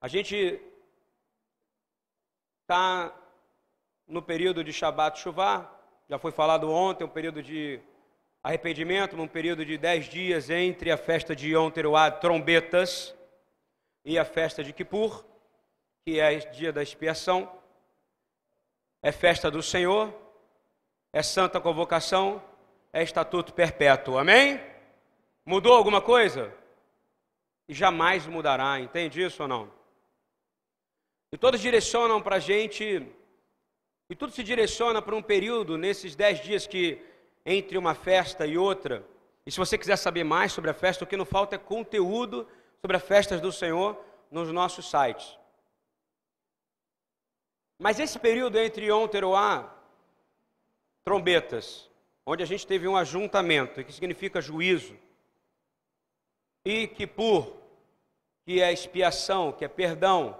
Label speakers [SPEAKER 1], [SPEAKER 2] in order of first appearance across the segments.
[SPEAKER 1] A gente está no período de Shabbat Shuvah, já foi falado ontem, um período de arrependimento, um período de dez dias entre a festa de Yom Teruah, trombetas, e a festa de Kippur, que é dia da expiação. É festa do Senhor, é santa convocação, é estatuto perpétuo. Amém? Mudou alguma coisa? E jamais mudará, entende isso ou não? E todos direcionam para a gente, e tudo se direciona para um período, nesses dez dias que entre uma festa e outra. E se você quiser saber mais sobre a festa, o que não falta é conteúdo sobre as festas do Senhor nos nossos sites. Mas esse período entre Yom Teruah, trombetas, onde a gente teve um ajuntamento, que significa juízo, e Kippur, que é expiação, que é perdão,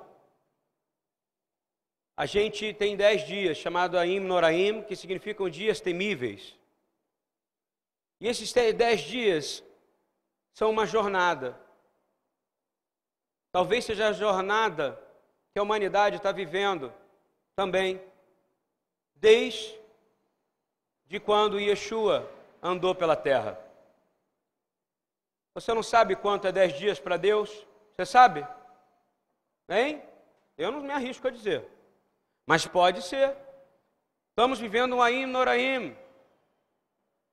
[SPEAKER 1] a gente tem dez dias, chamado Aim Noraim, que significam dias temíveis. E esses dez dias são uma jornada. Talvez seja a jornada que a humanidade está vivendo também, desde de quando Yeshua andou pela terra. Você não sabe quanto é dez dias para Deus? Você sabe? Hein? Eu não me arrisco a dizer. Mas pode ser. Estamos vivendo um Aim Noraim.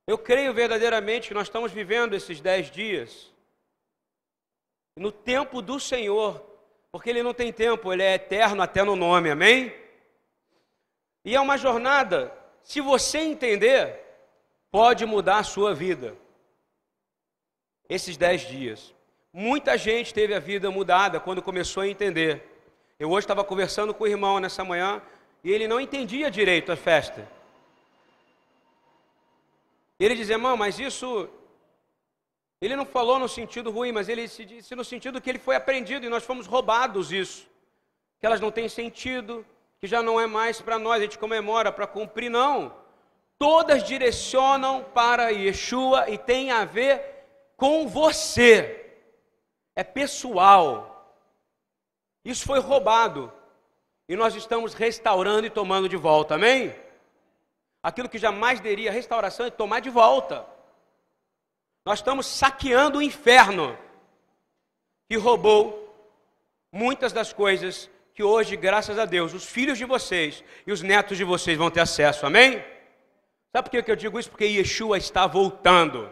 [SPEAKER 1] Eu creio verdadeiramente que nós estamos vivendo esses dez dias no tempo do Senhor, porque Ele não tem tempo, Ele é eterno até no nome, amém? E é uma jornada, se você entender, pode mudar a sua vida. Esses dez dias. Muita gente teve a vida mudada quando começou a entender. Eu hoje estava conversando com o irmão nessa manhã e ele não entendia direito a festa. Ele dizia, irmão, mas isso. Ele não falou no sentido ruim, mas ele se disse no sentido que ele foi aprendido e nós fomos roubados isso. Que elas não têm sentido, que já não é mais para nós, a gente comemora para cumprir, não. Todas direcionam para Yeshua e tem a ver com você. É pessoal. Isso foi roubado. E nós estamos restaurando e tomando de volta, amém? Aquilo que jamais teria restauração e tomar de volta. Nós estamos saqueando o inferno que roubou muitas das coisas que hoje, graças a Deus, os filhos de vocês e os netos de vocês vão ter acesso, amém? Sabe por que eu digo isso? Porque Yeshua está voltando.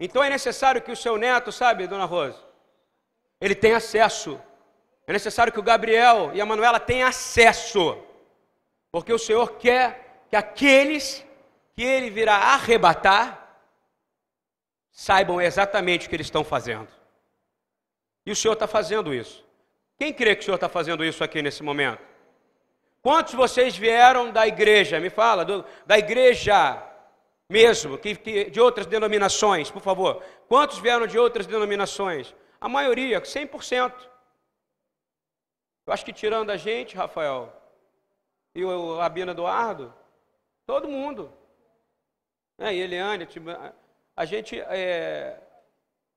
[SPEAKER 1] Então é necessário que o seu neto, sabe, dona Rosa, ele tenha acesso é necessário que o Gabriel e a Manuela tenham acesso, porque o Senhor quer que aqueles que ele virá arrebatar saibam exatamente o que eles estão fazendo. E o Senhor está fazendo isso. Quem crê que o Senhor está fazendo isso aqui nesse momento? Quantos vocês vieram da igreja? Me fala, do, da igreja mesmo, que, que, de outras denominações, por favor. Quantos vieram de outras denominações? A maioria, 100%. Eu acho que tirando a gente, Rafael, e o Rabino Eduardo, todo mundo. É, e Eliane, a gente. É,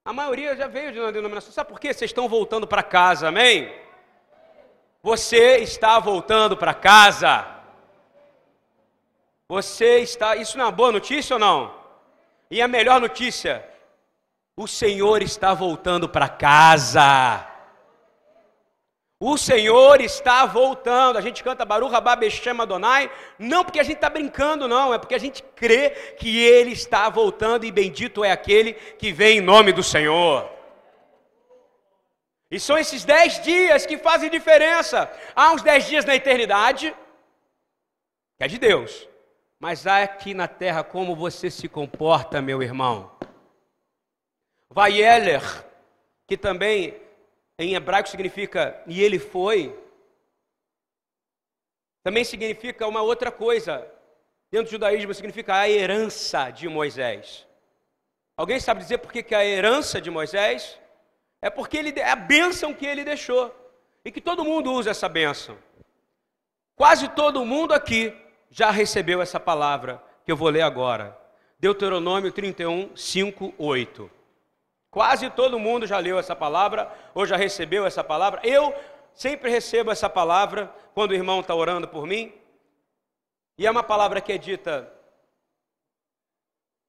[SPEAKER 1] a maioria já veio de uma denominação. Sabe por quê? Vocês estão voltando para casa, amém? Você está voltando para casa. Você está. Isso não é uma boa notícia ou não? E a melhor notícia: o Senhor está voltando para casa. O Senhor está voltando. A gente canta Baruch Rababeshem Adonai, não porque a gente está brincando, não, é porque a gente crê que Ele está voltando e bendito é aquele que vem em nome do Senhor. E são esses dez dias que fazem diferença. Há uns dez dias na eternidade, que é de Deus, mas há aqui na terra como você se comporta, meu irmão. Vaieler, que também em hebraico significa e ele foi, também significa uma outra coisa. Dentro do judaísmo significa a herança de Moisés. Alguém sabe dizer por que, a herança de Moisés? É porque ele, é a bênção que ele deixou. E que todo mundo usa essa bênção. Quase todo mundo aqui já recebeu essa palavra que eu vou ler agora. Deuteronômio 31, 5, 8. Quase todo mundo já leu essa palavra, ou já recebeu essa palavra. Eu sempre recebo essa palavra quando o irmão está orando por mim. E é uma palavra que é dita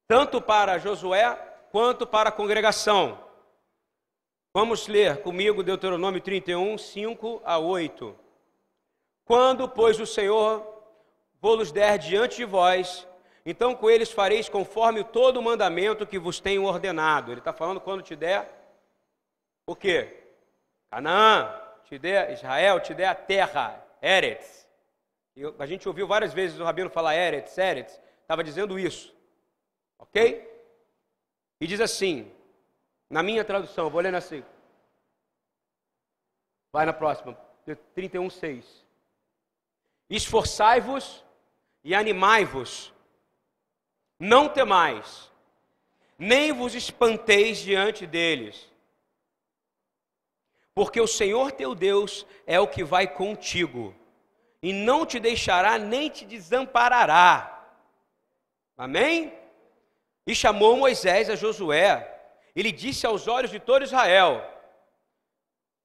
[SPEAKER 1] tanto para Josué quanto para a congregação. Vamos ler comigo Deuteronômio 31, 5 a 8. Quando, pois, o Senhor vos der diante de vós, então com eles fareis conforme todo o mandamento que vos tenho ordenado. Ele está falando quando te der o quê? Canaã, te der, Israel, te der a terra, Eretz. a gente ouviu várias vezes o Rabino falar Eretz, Eretz, estava dizendo isso. Ok? E diz assim, na minha tradução, vou ler assim. Vai na próxima, 31, 6. Esforçai-vos e animai-vos, não temais, nem vos espanteis diante deles porque o Senhor teu Deus é o que vai contigo, e não te deixará nem te desamparará. Amém? E chamou Moisés a Josué, e lhe disse aos olhos de todo Israel: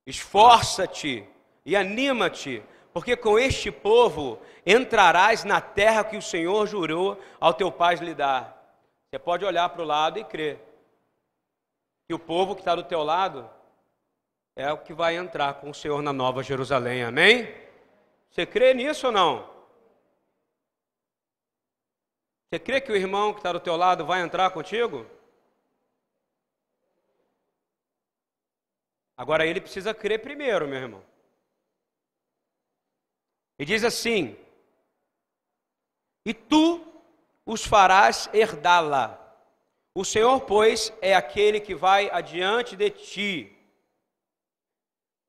[SPEAKER 1] Esforça-te e anima-te, porque com este povo entrarás na terra que o Senhor jurou ao teu pai lhe dar. Você pode olhar para o lado e crer que o povo que está do teu lado é o que vai entrar com o Senhor na Nova Jerusalém, amém? Você crê nisso ou não? Você crê que o irmão que está do teu lado vai entrar contigo? Agora ele precisa crer primeiro, meu irmão. E diz assim: E tu os farás herdá-la. O Senhor, pois, é aquele que vai adiante de ti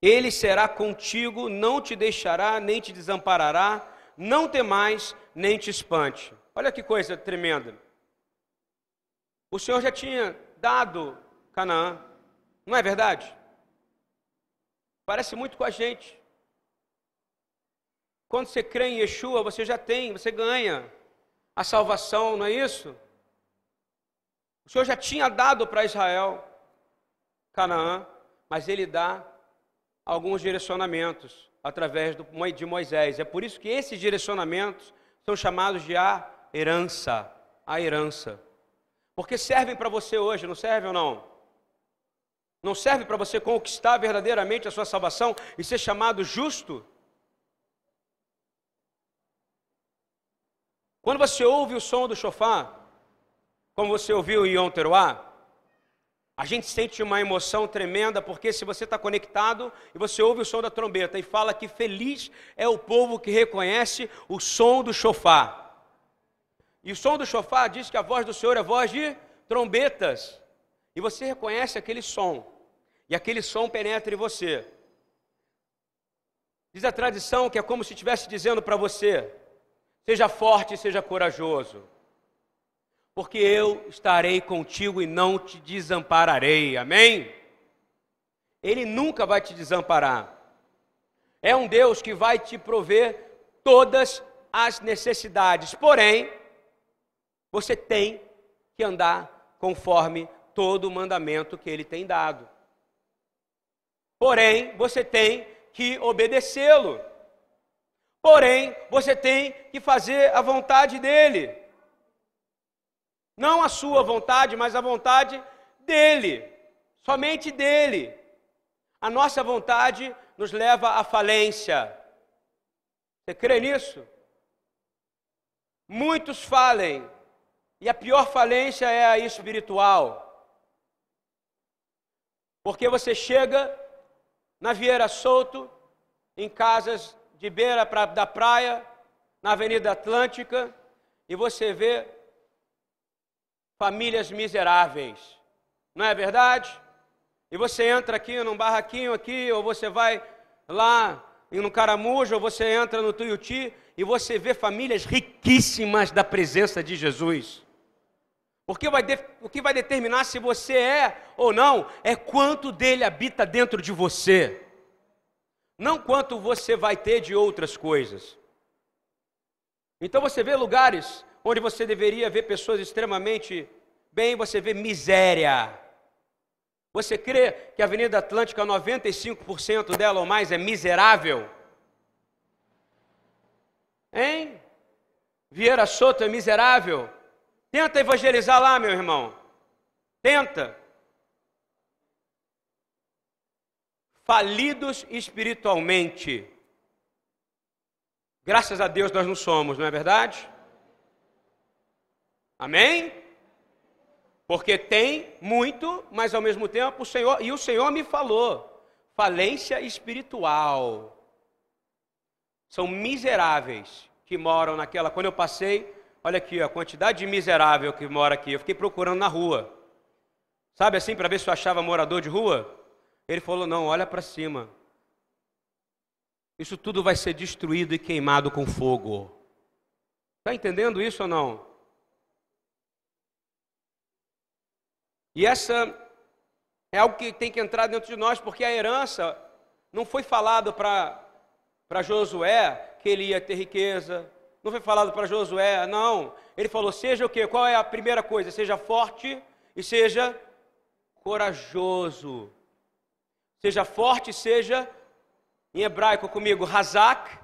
[SPEAKER 1] ele será contigo, não te deixará, nem te desamparará, não temais, nem te espante. Olha que coisa tremenda. O Senhor já tinha dado Canaã, não é verdade? Parece muito com a gente. Quando você crê em Yeshua, você já tem, você ganha a salvação, não é isso? O Senhor já tinha dado para Israel Canaã, mas ele dá alguns direcionamentos através de Moisés. É por isso que esses direcionamentos são chamados de a herança. A herança. Porque servem para você hoje, não servem ou não? Não serve para você conquistar verdadeiramente a sua salvação e ser chamado justo? Quando você ouve o som do chofar, como você ouviu em Yom a gente sente uma emoção tremenda, porque se você está conectado e você ouve o som da trombeta e fala que feliz é o povo que reconhece o som do chofar. E o som do chofar diz que a voz do Senhor é voz de trombetas. E você reconhece aquele som. E aquele som penetra em você. Diz a tradição que é como se estivesse dizendo para você: seja forte, seja corajoso porque eu estarei contigo e não te desampararei. Amém? Ele nunca vai te desamparar. É um Deus que vai te prover todas as necessidades. Porém, você tem que andar conforme todo o mandamento que ele tem dado. Porém, você tem que obedecê-lo. Porém, você tem que fazer a vontade dele. Não a sua vontade, mas a vontade dele, somente dele. A nossa vontade nos leva à falência. Você crê nisso? Muitos falem, e a pior falência é a espiritual. Porque você chega na Vieira Solto, em casas de beira pra, da praia, na Avenida Atlântica, e você vê famílias miseráveis. Não é verdade? E você entra aqui num barraquinho aqui, ou você vai lá no Caramujo, ou você entra no Tuiuti, e você vê famílias riquíssimas da presença de Jesus. Porque vai de, o que vai determinar se você é ou não é quanto dele habita dentro de você, não quanto você vai ter de outras coisas. Então você vê lugares onde você deveria ver pessoas extremamente bem, você vê miséria. Você crê que a Avenida Atlântica, 95% dela ou mais, é miserável? Hein? Vieira Soto é miserável? Tenta evangelizar lá, meu irmão. Tenta. Falidos espiritualmente. Graças a Deus nós não somos, não é verdade? Amém? Porque tem muito, mas ao mesmo tempo o Senhor, e o Senhor me falou, falência espiritual. São miseráveis que moram naquela. Quando eu passei, olha aqui, a quantidade de miserável que mora aqui. Eu fiquei procurando na rua. Sabe assim, para ver se eu achava morador de rua? Ele falou: não, olha para cima. Isso tudo vai ser destruído e queimado com fogo. Está entendendo isso ou não? E essa é algo que tem que entrar dentro de nós, porque a herança não foi falado para Josué que ele ia ter riqueza, não foi falado para Josué, não. Ele falou: seja o quê? Qual é a primeira coisa? Seja forte e seja corajoso. Seja forte, seja em hebraico comigo, Hazak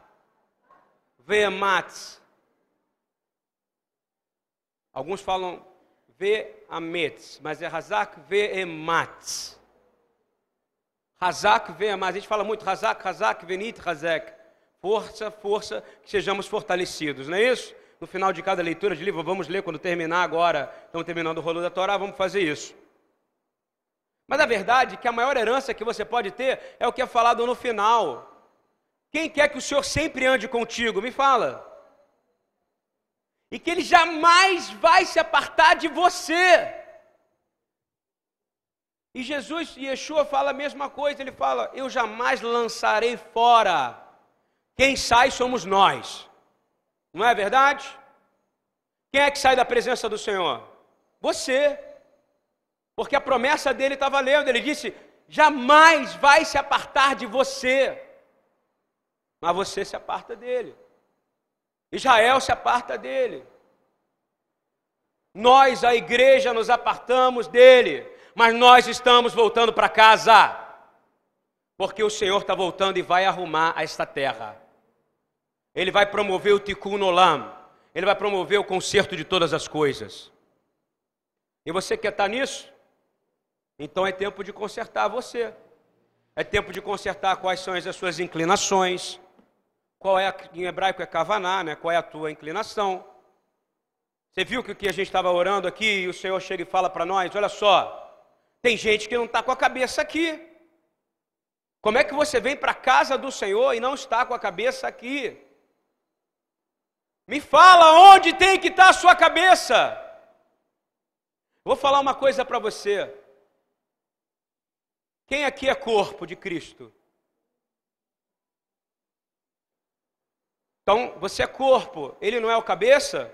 [SPEAKER 1] Ve'ematz. Alguns falam Ve'ametz, mas é Hazak Ve'ematz. Hazak Ve'ematz. A gente fala muito Hazak, Hazak, Venit, Hazek. Força, força, que sejamos fortalecidos, não é isso? No final de cada leitura de livro, vamos ler quando terminar agora, estamos terminando o rolo da Torá, vamos fazer isso. Mas a verdade é que a maior herança que você pode ter é o que é falado no final. Quem quer que o Senhor sempre ande contigo? Me fala. E que Ele jamais vai se apartar de você. E Jesus, Yeshua fala a mesma coisa, ele fala: Eu jamais lançarei fora. Quem sai somos nós. Não é verdade? Quem é que sai da presença do Senhor? Você. Porque a promessa dele está valendo. Ele disse: jamais vai se apartar de você. Mas você se aparta dele. Israel se aparta dele. Nós, a igreja, nos apartamos dele. Mas nós estamos voltando para casa. Porque o Senhor está voltando e vai arrumar esta terra. Ele vai promover o tikkun olam. Ele vai promover o conserto de todas as coisas. E você quer estar nisso? Então é tempo de consertar você. É tempo de consertar quais são as suas inclinações. Qual é, a, em hebraico é kavaná, né? Qual é a tua inclinação? Você viu que o que a gente estava orando aqui e o Senhor chega e fala para nós: olha só, tem gente que não está com a cabeça aqui. Como é que você vem para a casa do Senhor e não está com a cabeça aqui? Me fala onde tem que estar tá a sua cabeça. Vou falar uma coisa para você. Quem aqui é corpo de Cristo? Então, você é corpo, ele não é o cabeça?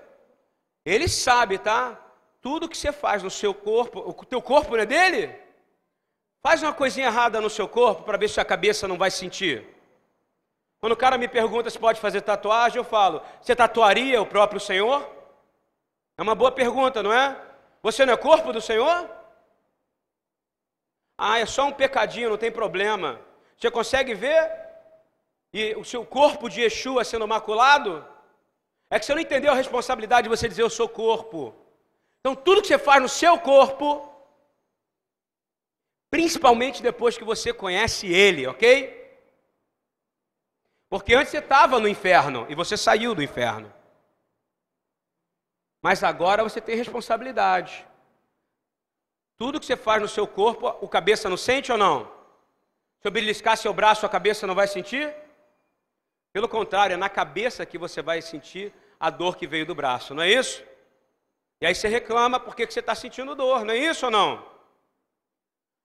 [SPEAKER 1] Ele sabe, tá? Tudo que você faz no seu corpo, o teu corpo não é dele? Faz uma coisinha errada no seu corpo para ver se a cabeça não vai sentir. Quando o cara me pergunta se pode fazer tatuagem, eu falo: Você tatuaria o próprio Senhor? É uma boa pergunta, não é? Você não é corpo do Senhor? Ah, é só um pecadinho, não tem problema. Você consegue ver? E o seu corpo de Yeshua sendo maculado? É que você não entendeu a responsabilidade de você dizer eu sou corpo. Então tudo que você faz no seu corpo, principalmente depois que você conhece ele, ok? Porque antes você estava no inferno e você saiu do inferno. Mas agora você tem responsabilidade. Tudo que você faz no seu corpo, o cabeça não sente ou não? Se eu beliscar seu braço, a cabeça não vai sentir? Pelo contrário, é na cabeça que você vai sentir a dor que veio do braço, não é isso? E aí você reclama porque você está sentindo dor, não é isso ou não?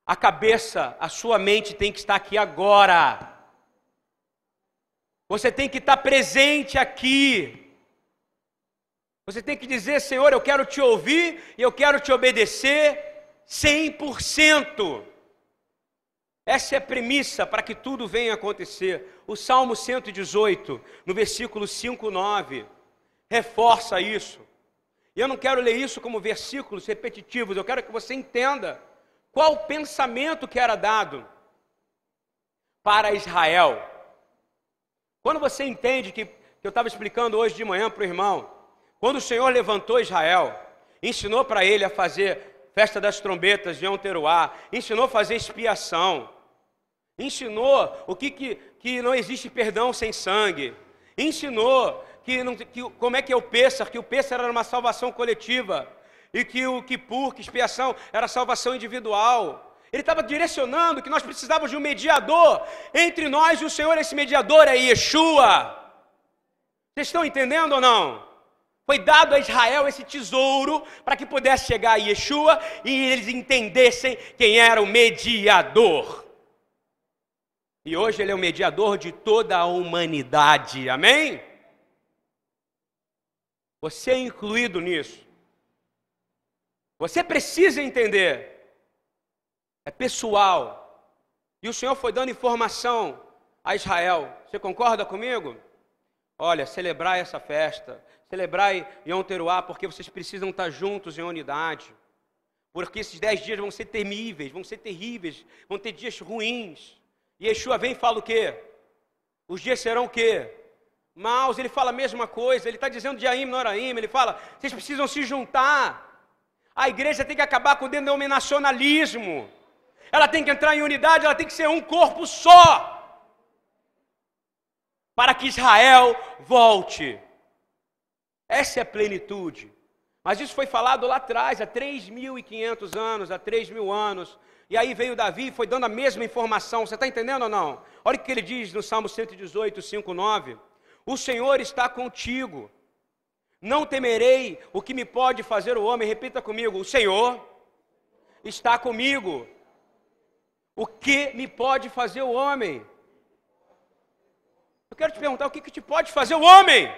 [SPEAKER 1] A cabeça, a sua mente tem que estar aqui agora. Você tem que estar presente aqui. Você tem que dizer, Senhor, eu quero te ouvir e eu quero te obedecer 100%. Essa é a premissa para que tudo venha acontecer. O Salmo 118, no versículo 5, 9, reforça isso. E eu não quero ler isso como versículos repetitivos, eu quero que você entenda qual o pensamento que era dado para Israel. Quando você entende que, que eu estava explicando hoje de manhã para o irmão, quando o Senhor levantou Israel, ensinou para ele a fazer festa das trombetas de Yom Teruá, ensinou a fazer expiação, ensinou o que, que, que não existe perdão sem sangue, ensinou que, não, que como é que é o Pêssar, que o Pêssar era uma salvação coletiva, e que o Kippur, que expiação, era salvação individual. Ele estava direcionando que nós precisávamos de um mediador entre nós e o Senhor. Esse mediador é Yeshua. Vocês estão entendendo ou não? Foi dado a Israel esse tesouro para que pudesse chegar a Yeshua e eles entendessem quem era o mediador. E hoje ele é o mediador de toda a humanidade. Amém? Você é incluído nisso. Você precisa entender. É pessoal. E o Senhor foi dando informação a Israel. Você concorda comigo? Olha, celebrar essa festa, celebrar Yom Teruá, porque vocês precisam estar juntos em unidade. Porque esses dez dias vão ser temíveis, vão ser terríveis, vão ter dias ruins. E Yeshua vem e fala o quê? Os dias serão o quê? Maus, ele fala a mesma coisa, ele está dizendo de Aim, Noraim, ele fala, vocês precisam se juntar. A igreja tem que acabar com o denominacionalismo. Ela tem que entrar em unidade, ela tem que ser um corpo só. Para que Israel volte. Essa é a plenitude. Mas isso foi falado lá atrás, há 3.500 anos, há 3.000 anos. E aí veio Davi e foi dando a mesma informação. Você está entendendo ou não? Olha o que ele diz no Salmo 118, 5, 9. O Senhor está contigo não temerei o que me pode fazer o homem. Repita comigo: O Senhor está comigo. O que me pode fazer o homem? Eu quero te perguntar: o que, que te pode fazer o homem?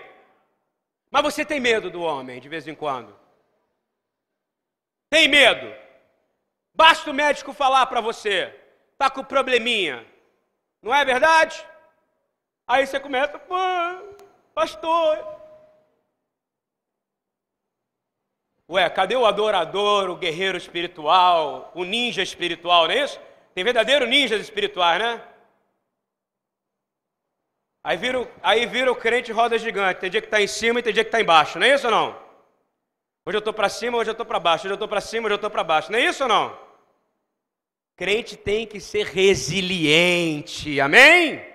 [SPEAKER 1] Mas você tem medo do homem de vez em quando? Tem medo? Basta o médico falar para você, está com probleminha, não é verdade? Aí você começa, pastor, Ué, cadê o adorador, o guerreiro espiritual, o ninja espiritual, não é isso? Tem verdadeiro ninjas espirituais, né? Aí vira, aí vira o crente roda gigante. Tem dia que está em cima e tem dia que está embaixo, não é isso ou não? Hoje eu estou para cima, hoje eu estou para baixo. Hoje eu estou para cima, hoje eu estou para baixo. Não é isso ou não? Crente tem que ser resiliente. Amém?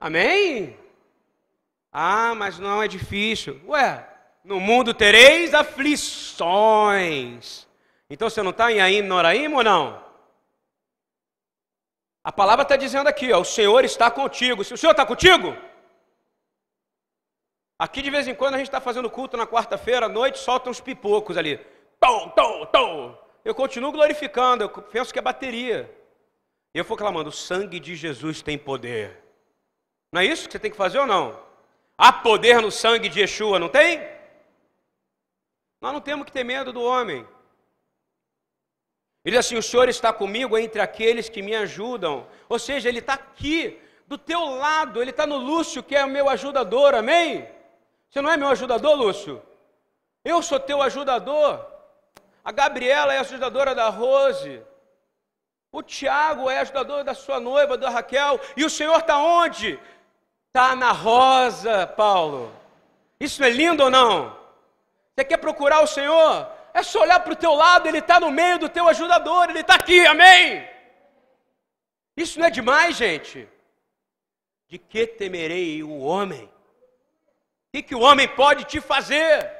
[SPEAKER 1] Amém? Ah, mas não é difícil. Ué, no mundo tereis aflições. Então você não está em Aim, Noraim ou não? A palavra está dizendo aqui, ó, o Senhor está contigo. Se o Senhor está contigo, aqui de vez em quando a gente está fazendo culto na quarta-feira à noite, solta uns pipocos ali. Tom, tom, tom. Eu continuo glorificando, eu penso que é bateria. E eu vou clamando: o sangue de Jesus tem poder. Não é isso que você tem que fazer ou não? Há poder no sangue de Yeshua, não tem? Nós não temos que ter medo do homem. Ele diz assim: O Senhor está comigo entre aqueles que me ajudam. Ou seja, Ele está aqui, do teu lado. Ele está no Lúcio, que é o meu ajudador. Amém? Você não é meu ajudador, Lúcio? Eu sou teu ajudador. A Gabriela é ajudadora da Rose. O Tiago é ajudador da sua noiva, da Raquel. E o Senhor está onde? Está na rosa, Paulo. Isso é lindo ou não? Você quer procurar o Senhor? É só olhar para o teu lado, Ele está no meio do teu ajudador, Ele está aqui, amém? Isso não é demais, gente? De que temerei o homem? O que, que o homem pode te fazer?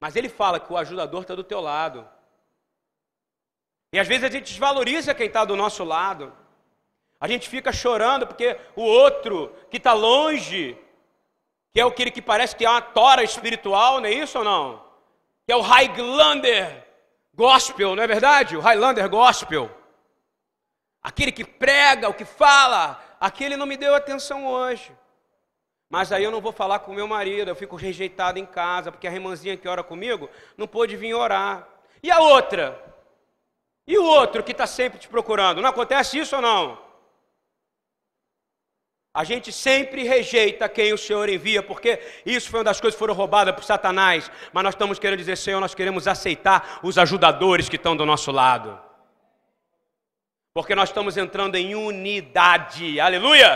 [SPEAKER 1] Mas ele fala que o ajudador está do teu lado. E às vezes a gente desvaloriza quem está do nosso lado. A gente fica chorando porque o outro que está longe que é aquele que parece que é uma tora espiritual, não é isso ou não? Que é o Highlander Gospel, não é verdade? O Highlander Gospel. Aquele que prega, o que fala, aquele não me deu atenção hoje. Mas aí eu não vou falar com meu marido, eu fico rejeitado em casa, porque a irmãzinha que ora comigo não pôde vir orar. E a outra? E o outro que está sempre te procurando? Não acontece isso ou não? A gente sempre rejeita quem o Senhor envia, porque isso foi uma das coisas que foram roubadas por Satanás. Mas nós estamos querendo dizer, Senhor, nós queremos aceitar os ajudadores que estão do nosso lado. Porque nós estamos entrando em unidade. Aleluia!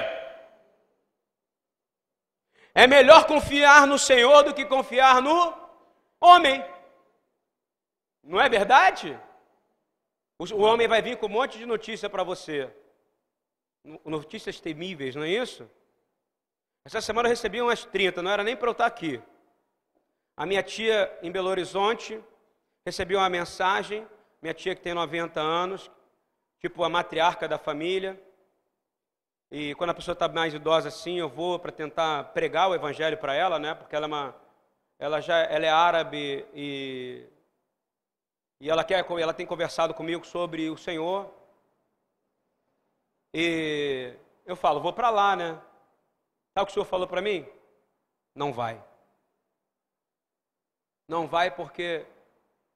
[SPEAKER 1] É melhor confiar no Senhor do que confiar no homem. Não é verdade? O homem vai vir com um monte de notícia para você. Notícias temíveis, não é isso? Essa semana eu recebi umas 30, não era nem para eu estar aqui. A minha tia em Belo Horizonte recebeu uma mensagem, minha tia que tem 90 anos, tipo a matriarca da família. E quando a pessoa está mais idosa assim, eu vou para tentar pregar o evangelho para ela, né? Porque ela é uma, ela já, ela é árabe e e ela quer, ela tem conversado comigo sobre o Senhor. E eu falo, vou para lá, né? Sabe o que o Senhor falou para mim? Não vai. Não vai porque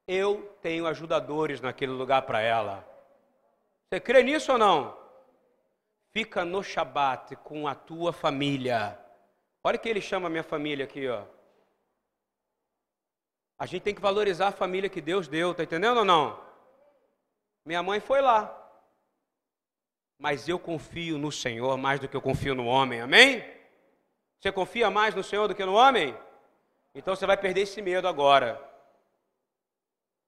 [SPEAKER 1] eu tenho ajudadores naquele lugar para ela. Você crê nisso ou não? Fica no Shabat com a tua família. Olha que ele chama a minha família aqui, ó. A gente tem que valorizar a família que Deus deu, tá entendendo ou não? Minha mãe foi lá. Mas eu confio no Senhor mais do que eu confio no homem, amém? Você confia mais no Senhor do que no homem? Então você vai perder esse medo agora.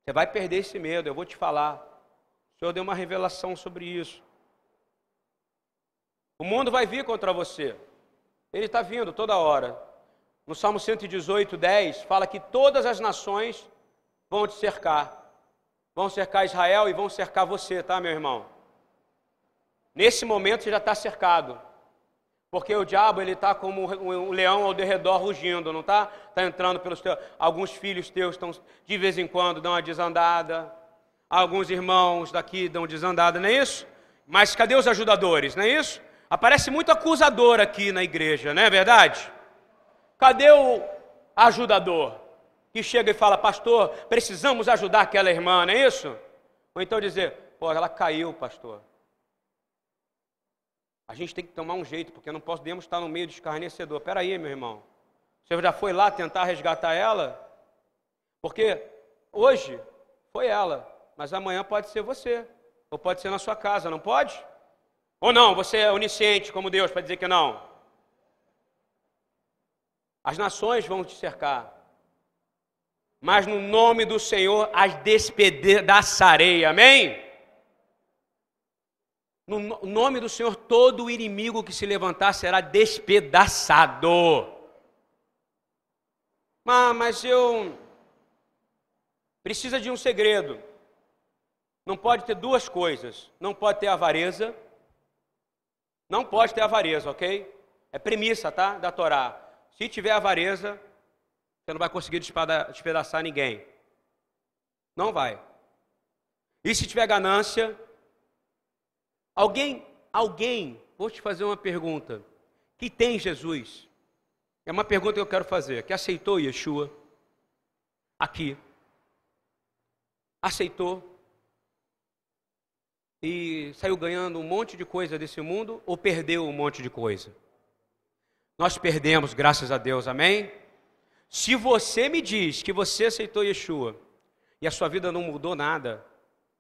[SPEAKER 1] Você vai perder esse medo, eu vou te falar. O Senhor deu uma revelação sobre isso. O mundo vai vir contra você. Ele está vindo toda hora. No Salmo 118, 10, fala que todas as nações vão te cercar. Vão cercar Israel e vão cercar você, tá, meu irmão? Nesse momento você já está cercado. Porque o diabo ele está como um leão ao derredor rugindo, não está? Está entrando pelos teus. Alguns filhos teus estão de vez em quando dão uma desandada. Alguns irmãos daqui dão desandada, não é isso? Mas cadê os ajudadores, não é isso? Aparece muito acusador aqui na igreja, não é verdade? Cadê o ajudador que chega e fala, pastor, precisamos ajudar aquela irmã, não é isso? Ou então dizer, pô, ela caiu, pastor. A gente tem que tomar um jeito, porque não podemos estar no meio de escarnecedor. Espera aí, meu irmão. Você já foi lá tentar resgatar ela? Porque hoje foi ela, mas amanhã pode ser você. Ou pode ser na sua casa, não pode? Ou não, você é onisciente como Deus para dizer que não? As nações vão te cercar. Mas no nome do Senhor as despedaçarei. Amém? No nome do Senhor, todo o inimigo que se levantar será despedaçado. Mas eu. Precisa de um segredo. Não pode ter duas coisas. Não pode ter avareza. Não pode ter avareza, ok? É premissa, tá? Da Torá. Se tiver avareza, você não vai conseguir despedaçar ninguém. Não vai. E se tiver ganância, Alguém, alguém, vou te fazer uma pergunta, que tem Jesus. É uma pergunta que eu quero fazer. Que aceitou Yeshua aqui. Aceitou e saiu ganhando um monte de coisa desse mundo ou perdeu um monte de coisa? Nós perdemos, graças a Deus, amém? Se você me diz que você aceitou Yeshua e a sua vida não mudou nada,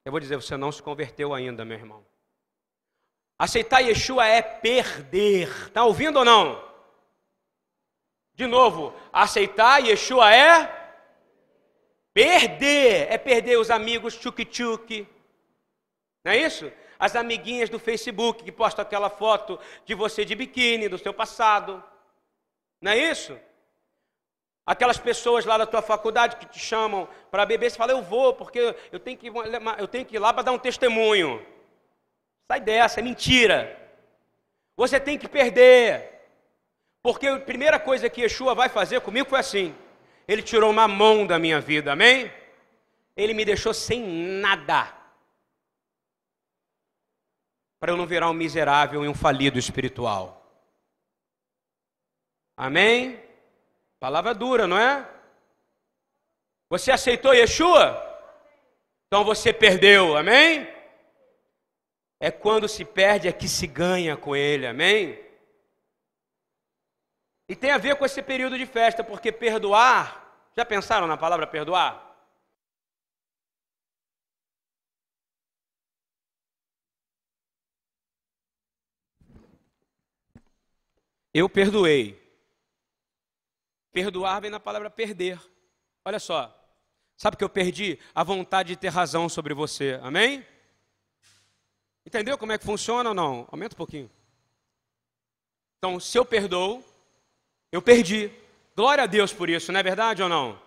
[SPEAKER 1] eu vou dizer, você não se converteu ainda, meu irmão. Aceitar Yeshua é perder. Está ouvindo ou não? De novo, aceitar Yeshua é perder. É perder os amigos tchuk-tchuk. Não é isso? As amiguinhas do Facebook que postam aquela foto de você de biquíni, do seu passado. Não é isso? Aquelas pessoas lá da tua faculdade que te chamam para beber, você fala, eu vou, porque eu tenho que, eu tenho que ir lá para dar um testemunho. Sai dessa, é mentira. Você tem que perder. Porque a primeira coisa que Yeshua vai fazer comigo foi assim: Ele tirou uma mão da minha vida, amém? Ele me deixou sem nada. Para eu não virar um miserável e um falido espiritual. Amém? Palavra dura, não é? Você aceitou Yeshua? Então você perdeu, amém? É quando se perde, é que se ganha com ele, amém? E tem a ver com esse período de festa, porque perdoar, já pensaram na palavra perdoar? Eu perdoei. Perdoar vem na palavra perder. Olha só. Sabe o que eu perdi? A vontade de ter razão sobre você. Amém? Entendeu como é que funciona ou não? Aumenta um pouquinho. Então, se eu perdoo, eu perdi. Glória a Deus por isso, não é verdade ou não?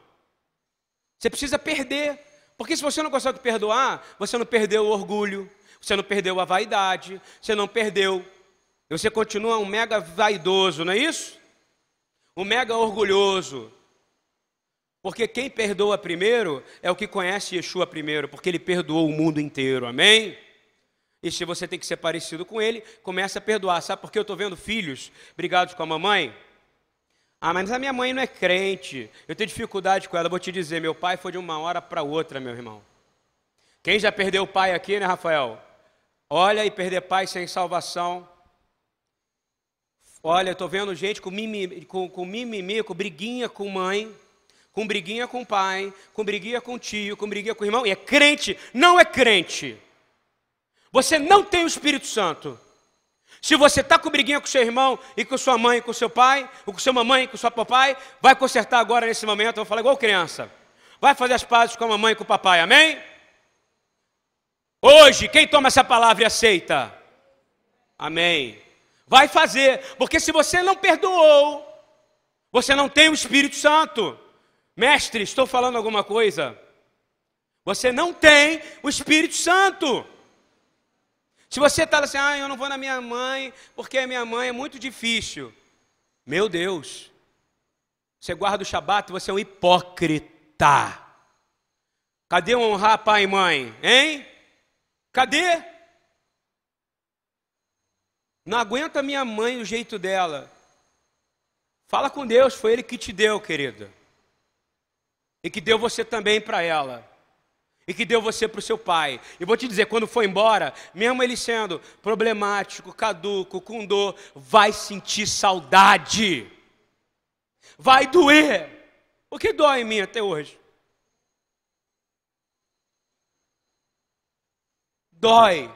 [SPEAKER 1] Você precisa perder. Porque se você não consegue perdoar, você não perdeu o orgulho, você não perdeu a vaidade, você não perdeu. Você continua um mega vaidoso, não é isso? Um mega orgulhoso. Porque quem perdoa primeiro é o que conhece Yeshua primeiro, porque ele perdoou o mundo inteiro, amém? E se você tem que ser parecido com ele, comece a perdoar. Sabe por que eu estou vendo filhos brigados com a mamãe? Ah, mas a minha mãe não é crente. Eu tenho dificuldade com ela. vou te dizer, meu pai foi de uma hora para outra, meu irmão. Quem já perdeu o pai aqui, né, Rafael? Olha e perder pai sem salvação. Olha, estou vendo gente com mimimi, com, com mimimi, com briguinha com mãe, com briguinha com pai, com briguinha com tio, com briguinha com irmão, e é crente, não é crente. Você não tem o Espírito Santo. Se você está com briguinha com seu irmão e com sua mãe e com seu pai, ou com sua mamãe e com seu papai, vai consertar agora nesse momento. Eu vou falar igual criança. Vai fazer as pazes com a mamãe e com o papai, amém? Hoje, quem toma essa palavra e aceita? Amém. Vai fazer, porque se você não perdoou, você não tem o Espírito Santo. Mestre, estou falando alguma coisa? Você não tem o Espírito Santo. Se você está assim, ah, eu não vou na minha mãe, porque a minha mãe é muito difícil. Meu Deus, você guarda o Shabat, você é um hipócrita. Cadê honrar pai e mãe, hein? Cadê? Não aguenta minha mãe o jeito dela. Fala com Deus, foi Ele que te deu, querida. E que deu você também para ela e que deu você para o seu pai. E vou te dizer, quando for embora, mesmo ele sendo problemático, caduco, com dor, vai sentir saudade. Vai doer. O que dói em mim até hoje? Dói.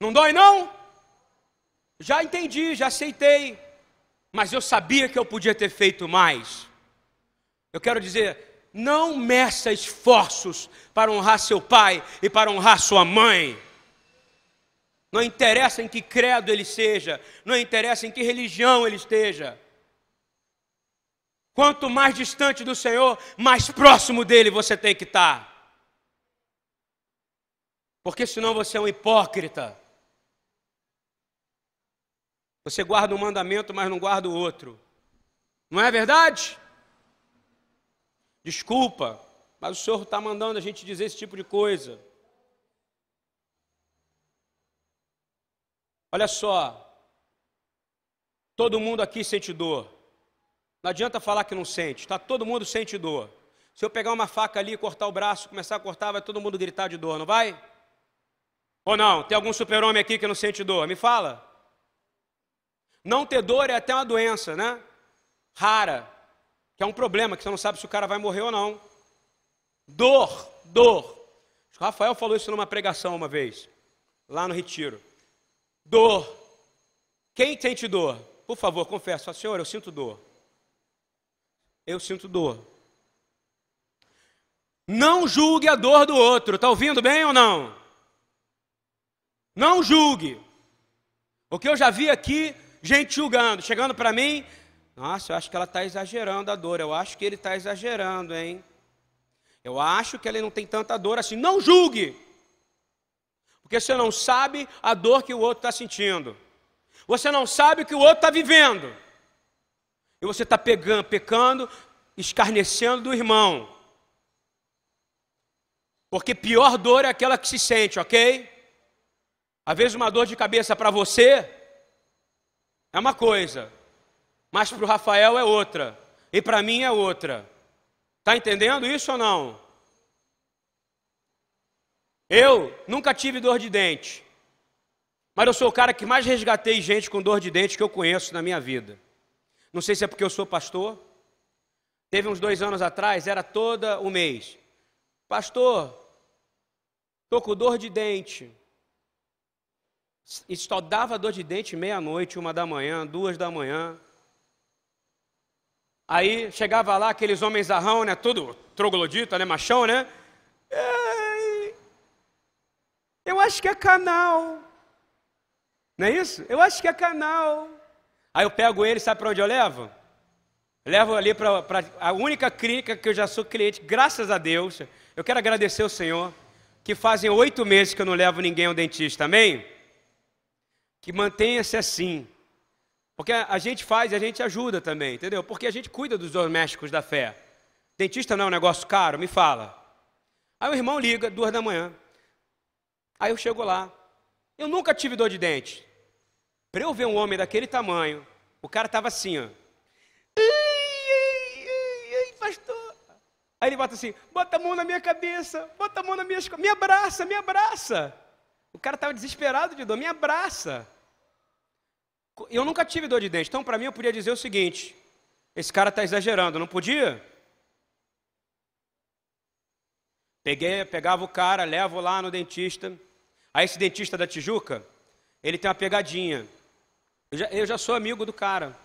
[SPEAKER 1] Não dói não? Já entendi, já aceitei. Mas eu sabia que eu podia ter feito mais. Eu quero dizer, não meça esforços para honrar seu pai e para honrar sua mãe. Não interessa em que credo ele seja, não interessa em que religião ele esteja. Quanto mais distante do Senhor, mais próximo dele você tem que estar. Porque senão você é um hipócrita. Você guarda um mandamento, mas não guarda o outro. Não é verdade? Desculpa, mas o Senhor está mandando a gente dizer esse tipo de coisa. Olha só, todo mundo aqui sente dor. Não adianta falar que não sente, tá? Todo mundo sente dor. Se eu pegar uma faca ali, cortar o braço, começar a cortar, vai todo mundo gritar de dor, não vai? Ou não? Tem algum super-homem aqui que não sente dor? Me fala. Não ter dor é até uma doença, né? Rara que é um problema, que você não sabe se o cara vai morrer ou não. Dor, dor. O Rafael falou isso numa pregação uma vez, lá no retiro. Dor. Quem sente dor? Por favor, confessa. Senhor, eu sinto dor. Eu sinto dor. Não julgue a dor do outro. Está ouvindo bem ou não? Não julgue. O que eu já vi aqui, gente julgando, chegando para mim, nossa, eu acho que ela está exagerando a dor. Eu acho que ele está exagerando, hein? Eu acho que ele não tem tanta dor assim. Não julgue. Porque você não sabe a dor que o outro está sentindo. Você não sabe o que o outro está vivendo. E você está pegando, pecando, escarnecendo do irmão. Porque pior dor é aquela que se sente, ok? Às vezes uma dor de cabeça para você é uma coisa, mas para o Rafael é outra, e para mim é outra. Está entendendo isso ou não? Eu nunca tive dor de dente, mas eu sou o cara que mais resgatei gente com dor de dente que eu conheço na minha vida. Não sei se é porque eu sou pastor. Teve uns dois anos atrás, era toda o mês. Pastor, estou com dor de dente. E só dava dor de dente meia-noite, uma da manhã, duas da manhã. Aí chegava lá aqueles homens arrão, né? Tudo troglodita, né? Machão, né? Eu acho que é canal. Não é isso? Eu acho que é canal. Aí eu pego ele, sabe para onde eu levo? Levo ali para a única clínica que eu já sou cliente, graças a Deus. Eu quero agradecer ao Senhor, que fazem oito meses que eu não levo ninguém ao dentista, amém? Que mantenha-se assim. Porque a gente faz e a gente ajuda também, entendeu? Porque a gente cuida dos domésticos da fé. Dentista não é um negócio caro? Me fala. Aí o irmão liga, duas da manhã. Aí eu chego lá. Eu nunca tive dor de dente. Para eu ver um homem daquele tamanho, o cara estava assim, ó. Pastor. Aí ele bota assim: bota a mão na minha cabeça, bota a mão na minha me abraça, me abraça. O cara estava desesperado de dor, me abraça. Eu nunca tive dor de dente, então para mim eu podia dizer o seguinte: esse cara está exagerando, não podia? Peguei, pegava o cara, levo lá no dentista. Aí esse dentista da Tijuca, ele tem uma pegadinha. Eu já, eu já sou amigo do cara.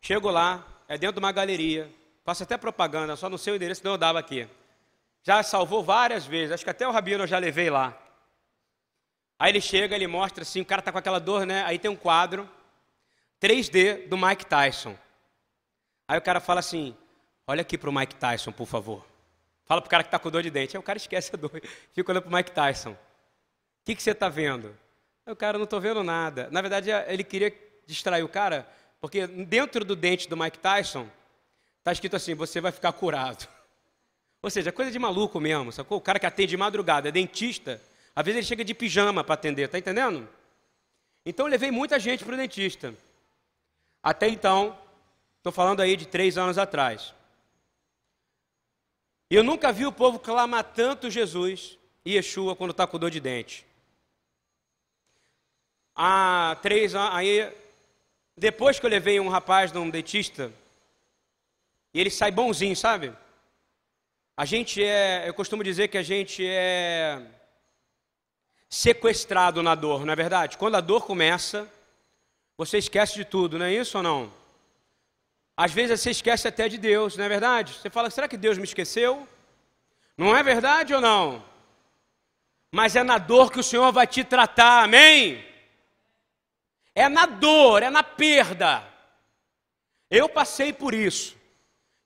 [SPEAKER 1] Chego lá, é dentro de uma galeria. Faço até propaganda, só não sei o endereço, não eu dava aqui. Já salvou várias vezes, acho que até o Rabino eu já levei lá. Aí ele chega, ele mostra assim, o cara tá com aquela dor, né? Aí tem um quadro 3D do Mike Tyson. Aí o cara fala assim: olha aqui para o Mike Tyson, por favor. Fala pro cara que está com dor de dente. Aí o cara esquece a dor. Fica olhando pro Mike Tyson. O que, que você está vendo? Aí o cara não estou vendo nada. Na verdade, ele queria distrair o cara, porque dentro do dente do Mike Tyson está escrito assim: você vai ficar curado. Ou seja, coisa de maluco mesmo, sacou? O cara que atende de madrugada, é dentista, às vezes ele chega de pijama para atender, tá entendendo? Então eu levei muita gente para o dentista. Até então, estou falando aí de três anos atrás. Eu nunca vi o povo clamar tanto Jesus e Yeshua quando está com dor de dente. Há três anos, aí, depois que eu levei um rapaz num dentista, e ele sai bonzinho, sabe? A gente é, eu costumo dizer que a gente é sequestrado na dor, não é verdade? Quando a dor começa, você esquece de tudo, não é isso ou não? Às vezes você esquece até de Deus, não é verdade? Você fala, será que Deus me esqueceu? Não é verdade ou não? Mas é na dor que o Senhor vai te tratar, amém? É na dor, é na perda. Eu passei por isso.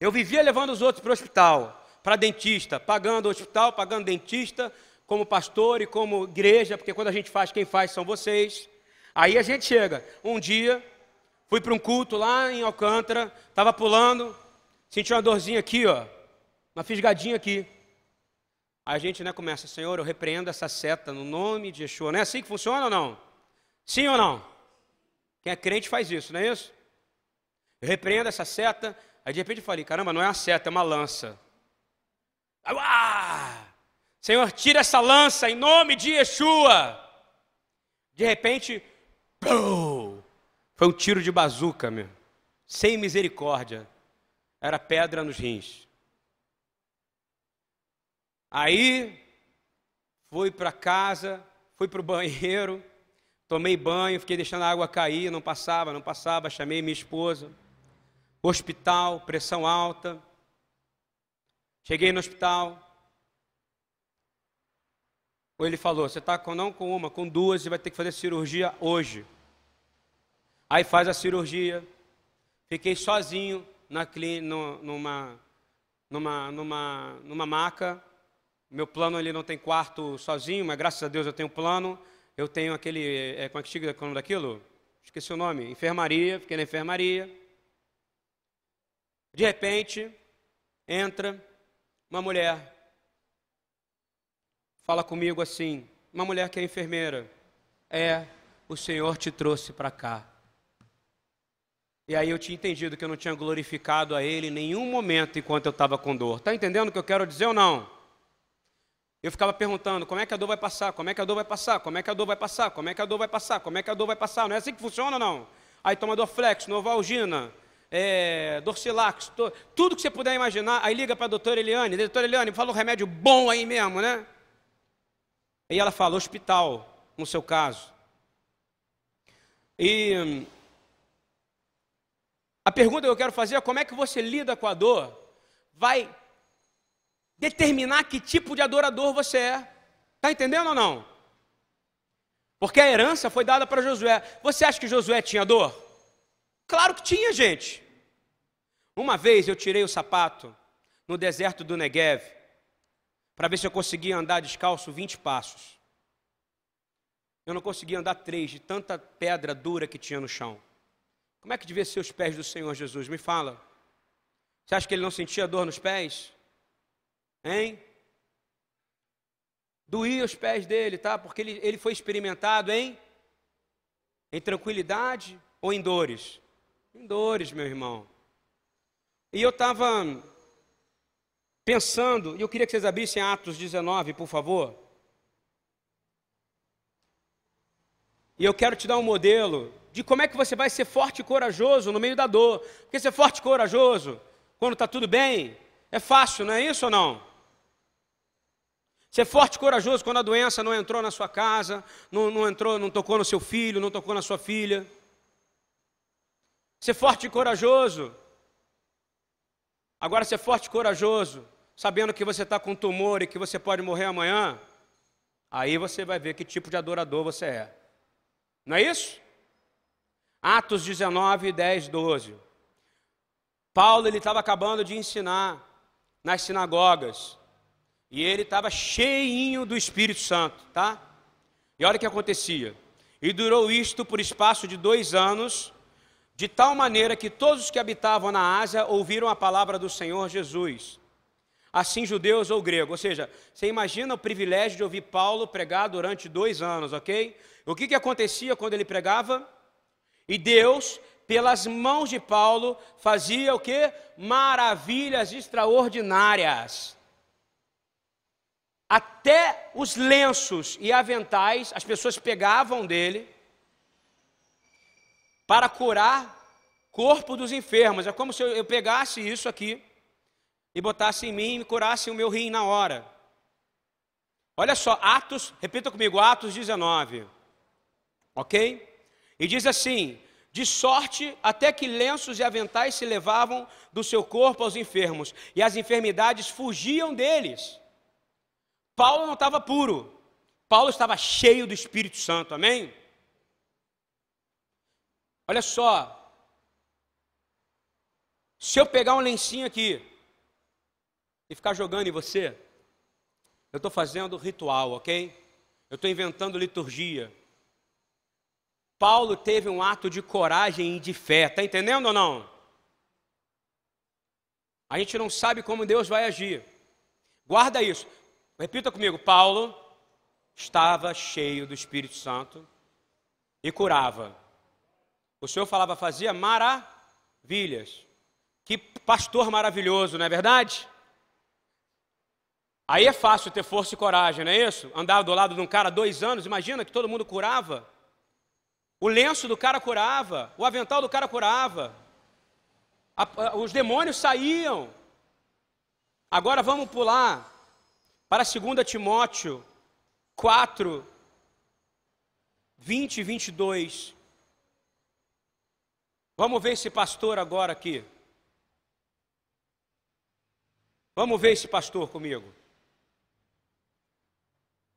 [SPEAKER 1] Eu vivia levando os outros para o hospital, para dentista, pagando hospital, pagando dentista, como pastor e como igreja, porque quando a gente faz, quem faz são vocês. Aí a gente chega. Um dia, fui para um culto lá em Alcântara, estava pulando, senti uma dorzinha aqui, ó, uma fisgadinha aqui. A gente né, começa, Senhor, eu repreendo essa seta no nome de Yeshua. Não é assim que funciona ou não? Sim ou não? Quem é crente faz isso, não é isso? Eu repreendo essa seta, aí de repente eu falei, caramba, não é uma seta, é uma lança. Ah! Senhor, tira essa lança em nome de Yeshua. De repente, foi um tiro de bazuca, meu. Sem misericórdia. Era pedra nos rins. Aí, fui para casa, fui para o banheiro, tomei banho, fiquei deixando a água cair, não passava, não passava, chamei minha esposa. Hospital, pressão alta. Cheguei no hospital, ou ele falou: você está não com uma, com duas e vai ter que fazer cirurgia hoje. Aí faz a cirurgia. Fiquei sozinho na no, numa, numa, numa, numa maca. Meu plano ele não tem quarto sozinho, mas graças a Deus eu tenho plano. Eu tenho aquele. É, como é que chega o nome daquilo? Esqueci o nome. Enfermaria. Fiquei na enfermaria. De repente, entra uma mulher fala comigo assim: uma mulher que é enfermeira, é, o Senhor te trouxe para cá. E aí eu tinha entendido que eu não tinha glorificado a Ele em nenhum momento enquanto eu estava com dor. Está entendendo o que eu quero dizer ou não? Eu ficava perguntando, como é que a dor vai passar? Como é que a dor vai passar? Como é que a dor vai passar? Como é que a dor vai passar? Como é que a dor vai passar? Não é assim que funciona não? Aí toma Dorflex, Novalgina, é, Dorcilax, to, tudo que você puder imaginar. Aí liga para a doutora Eliane. Doutora Eliane, fala um remédio bom aí mesmo, né? E ela fala, hospital, no seu caso. E hum, a pergunta que eu quero fazer é como é que você lida com a dor vai determinar que tipo de adorador você é. Está entendendo ou não? Porque a herança foi dada para Josué. Você acha que Josué tinha dor? Claro que tinha, gente. Uma vez eu tirei o sapato no deserto do Negev para ver se eu conseguia andar descalço 20 passos. Eu não conseguia andar três de tanta pedra dura que tinha no chão. Como é que devia ser os pés do Senhor Jesus? Me fala. Você acha que ele não sentia dor nos pés? Hein? Doía os pés dele, tá? Porque ele, ele foi experimentado em, em tranquilidade ou em dores? Em dores, meu irmão. E eu estava pensando, e eu queria que vocês abrissem Atos 19, por favor. E eu quero te dar um modelo de como é que você vai ser forte e corajoso no meio da dor. Porque ser forte e corajoso, quando está tudo bem, é fácil, não é isso ou não? Ser forte e corajoso quando a doença não entrou na sua casa, não, não entrou, não tocou no seu filho, não tocou na sua filha. Ser forte e corajoso. Agora, ser forte e corajoso, sabendo que você está com tumor e que você pode morrer amanhã, aí você vai ver que tipo de adorador você é. Não é isso? Atos 19, 10, 12. Paulo ele estava acabando de ensinar nas sinagogas. E ele estava cheinho do Espírito Santo, tá? E olha o que acontecia. E durou isto por espaço de dois anos, de tal maneira que todos os que habitavam na Ásia ouviram a palavra do Senhor Jesus. Assim, judeus ou gregos. Ou seja, você imagina o privilégio de ouvir Paulo pregar durante dois anos, ok? O que, que acontecia quando ele pregava? E Deus, pelas mãos de Paulo, fazia o que? Maravilhas extraordinárias. Até os lenços e aventais as pessoas pegavam dele para curar corpo dos enfermos. É como se eu pegasse isso aqui e botasse em mim e curasse o meu rim na hora. Olha só, Atos, repita comigo, Atos 19. Ok? E diz assim: de sorte até que lenços e aventais se levavam do seu corpo aos enfermos, e as enfermidades fugiam deles. Paulo não estava puro, Paulo estava cheio do Espírito Santo, amém? Olha só, se eu pegar um lencinho aqui e ficar jogando em você, eu estou fazendo ritual, ok? Eu estou inventando liturgia. Paulo teve um ato de coragem e de fé, está entendendo ou não? A gente não sabe como Deus vai agir. Guarda isso. Repita comigo: Paulo estava cheio do Espírito Santo e curava. O Senhor falava, fazia maravilhas. Que pastor maravilhoso, não é verdade? Aí é fácil ter força e coragem, não é isso? Andar do lado de um cara dois anos, imagina que todo mundo curava. O lenço do cara curava, o avental do cara curava. A, a, os demônios saíam. Agora vamos pular para 2 Timóteo 4, 20 e 22. Vamos ver esse pastor agora aqui. Vamos ver esse pastor comigo.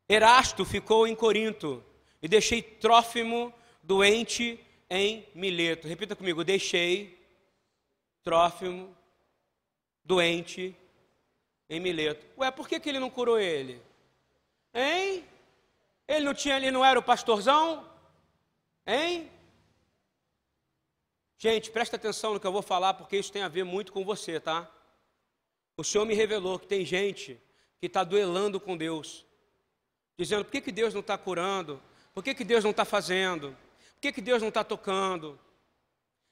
[SPEAKER 1] Erasto ficou em Corinto e deixei Trófimo doente em Mileto. Repita comigo: deixei Trófimo doente em Mileto. Ué, por que, que ele não curou ele? Hein? Ele não tinha, ele não era o pastorzão? Hein? Gente, presta atenção no que eu vou falar, porque isso tem a ver muito com você, tá? O Senhor me revelou que tem gente que está duelando com Deus, dizendo: por que, que Deus não está curando? Por que, que Deus não está fazendo? Por que, que Deus não está tocando?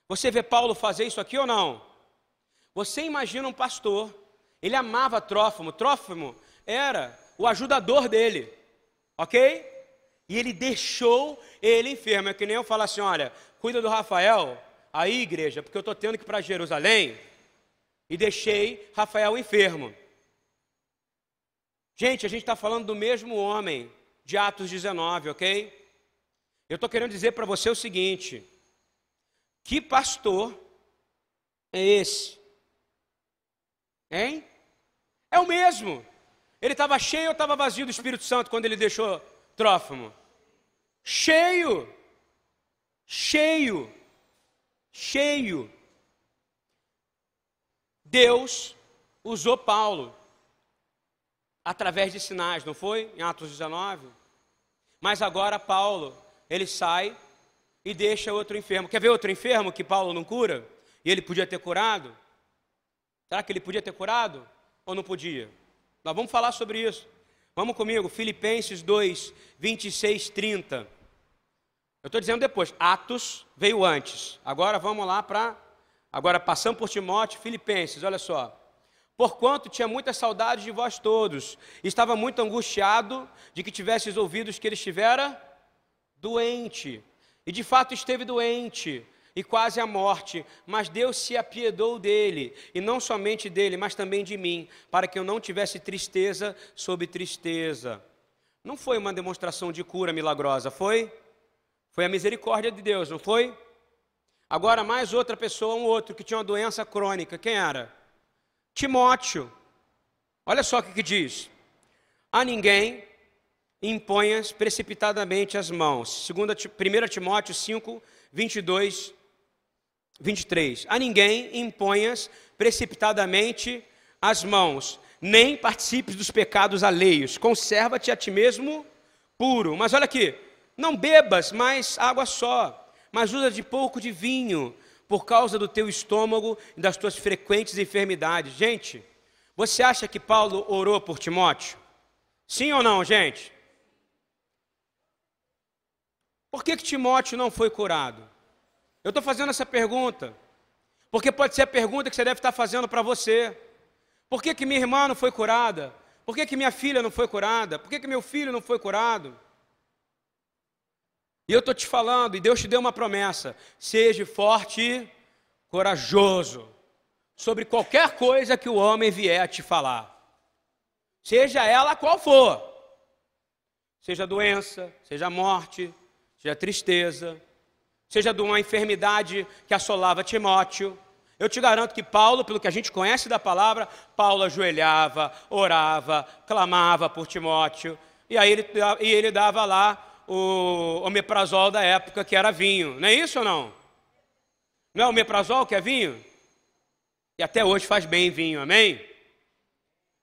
[SPEAKER 1] Você vê Paulo fazer isso aqui ou não? Você imagina um pastor ele amava Trófimo. Trófimo era o ajudador dele. Ok? E ele deixou ele enfermo. É que nem eu falar assim: olha, cuida do Rafael, aí, igreja, porque eu estou tendo que ir para Jerusalém. E deixei Rafael enfermo. Gente, a gente está falando do mesmo homem de Atos 19, ok? Eu estou querendo dizer para você o seguinte: que pastor é esse? Hein? É o mesmo. Ele estava cheio ou estava vazio do Espírito Santo quando ele deixou Trófimo? Cheio. Cheio. Cheio. Deus usou Paulo através de sinais, não foi? Em Atos 19. Mas agora Paulo, ele sai e deixa outro enfermo. Quer ver outro enfermo que Paulo não cura? E ele podia ter curado? Será que ele podia ter curado? Ou não podia? Nós vamos falar sobre isso. Vamos comigo, Filipenses 2, 26, 30. Eu estou dizendo depois, Atos veio antes. Agora vamos lá para. Agora passando por Timóteo, Filipenses, olha só. Porquanto tinha muita saudade de vós todos, estava muito angustiado de que tivesses ouvidos que ele estivera doente. E de fato esteve doente e quase à morte, mas Deus se apiedou dele, e não somente dele, mas também de mim, para que eu não tivesse tristeza sobre tristeza. Não foi uma demonstração de cura milagrosa, foi? Foi a misericórdia de Deus, não foi? Agora, mais outra pessoa, um outro que tinha uma doença crônica, quem era? Timóteo. Olha só o que, que diz: A ninguém imponhas precipitadamente as mãos. 1 Timóteo 5, 22 23. A ninguém imponhas precipitadamente as mãos, nem participes dos pecados alheios. Conserva-te a ti mesmo puro. Mas olha aqui, não bebas mais água só, mas usa de pouco de vinho, por causa do teu estômago e das tuas frequentes enfermidades. Gente, você acha que Paulo orou por Timóteo? Sim ou não, gente? Por que, que Timóteo não foi curado? Eu estou fazendo essa pergunta, porque pode ser a pergunta que você deve estar fazendo para você. Por que, que minha irmã não foi curada? Por que, que minha filha não foi curada? Por que, que meu filho não foi curado? E eu estou te falando, e Deus te deu uma promessa: seja forte corajoso sobre qualquer coisa que o homem vier te falar, seja ela qual for, seja doença, seja morte, seja tristeza, seja de uma enfermidade que assolava Timóteo. Eu te garanto que Paulo, pelo que a gente conhece da palavra, Paulo ajoelhava, orava, clamava por Timóteo, e aí ele, e ele dava lá o omeprazol da época, que era vinho. Não é isso ou não? Não é omeprazol que é vinho? E até hoje faz bem vinho, amém?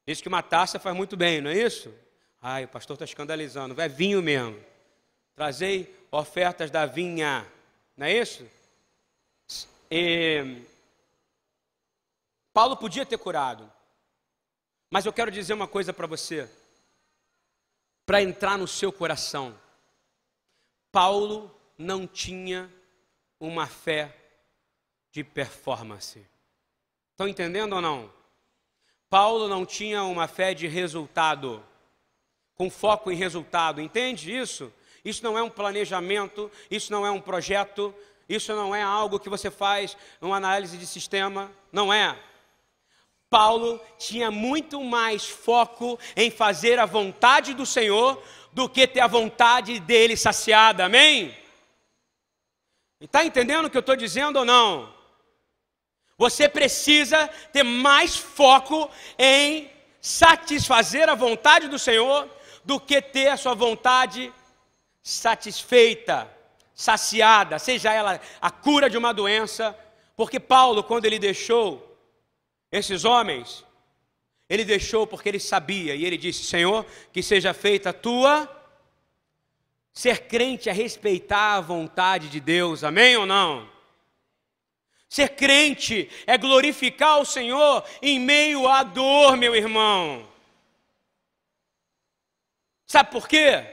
[SPEAKER 1] Diz que uma taça faz muito bem, não é isso? Ai, o pastor está escandalizando, é vinho mesmo. Trazei ofertas da vinha. Não é isso? E... Paulo podia ter curado. Mas eu quero dizer uma coisa para você. Para entrar no seu coração. Paulo não tinha uma fé de performance. Estão entendendo ou não? Paulo não tinha uma fé de resultado, com foco em resultado, entende isso? Isso não é um planejamento, isso não é um projeto, isso não é algo que você faz uma análise de sistema, não é. Paulo tinha muito mais foco em fazer a vontade do Senhor do que ter a vontade dele saciada, amém? Está entendendo o que eu estou dizendo ou não? Você precisa ter mais foco em satisfazer a vontade do Senhor do que ter a sua vontade satisfeita, saciada, seja ela a cura de uma doença, porque Paulo, quando ele deixou esses homens, ele deixou porque ele sabia, e ele disse: Senhor, que seja feita a tua. Ser crente é respeitar a vontade de Deus, amém ou não? Ser crente é glorificar o Senhor em meio à dor, meu irmão. Sabe por quê?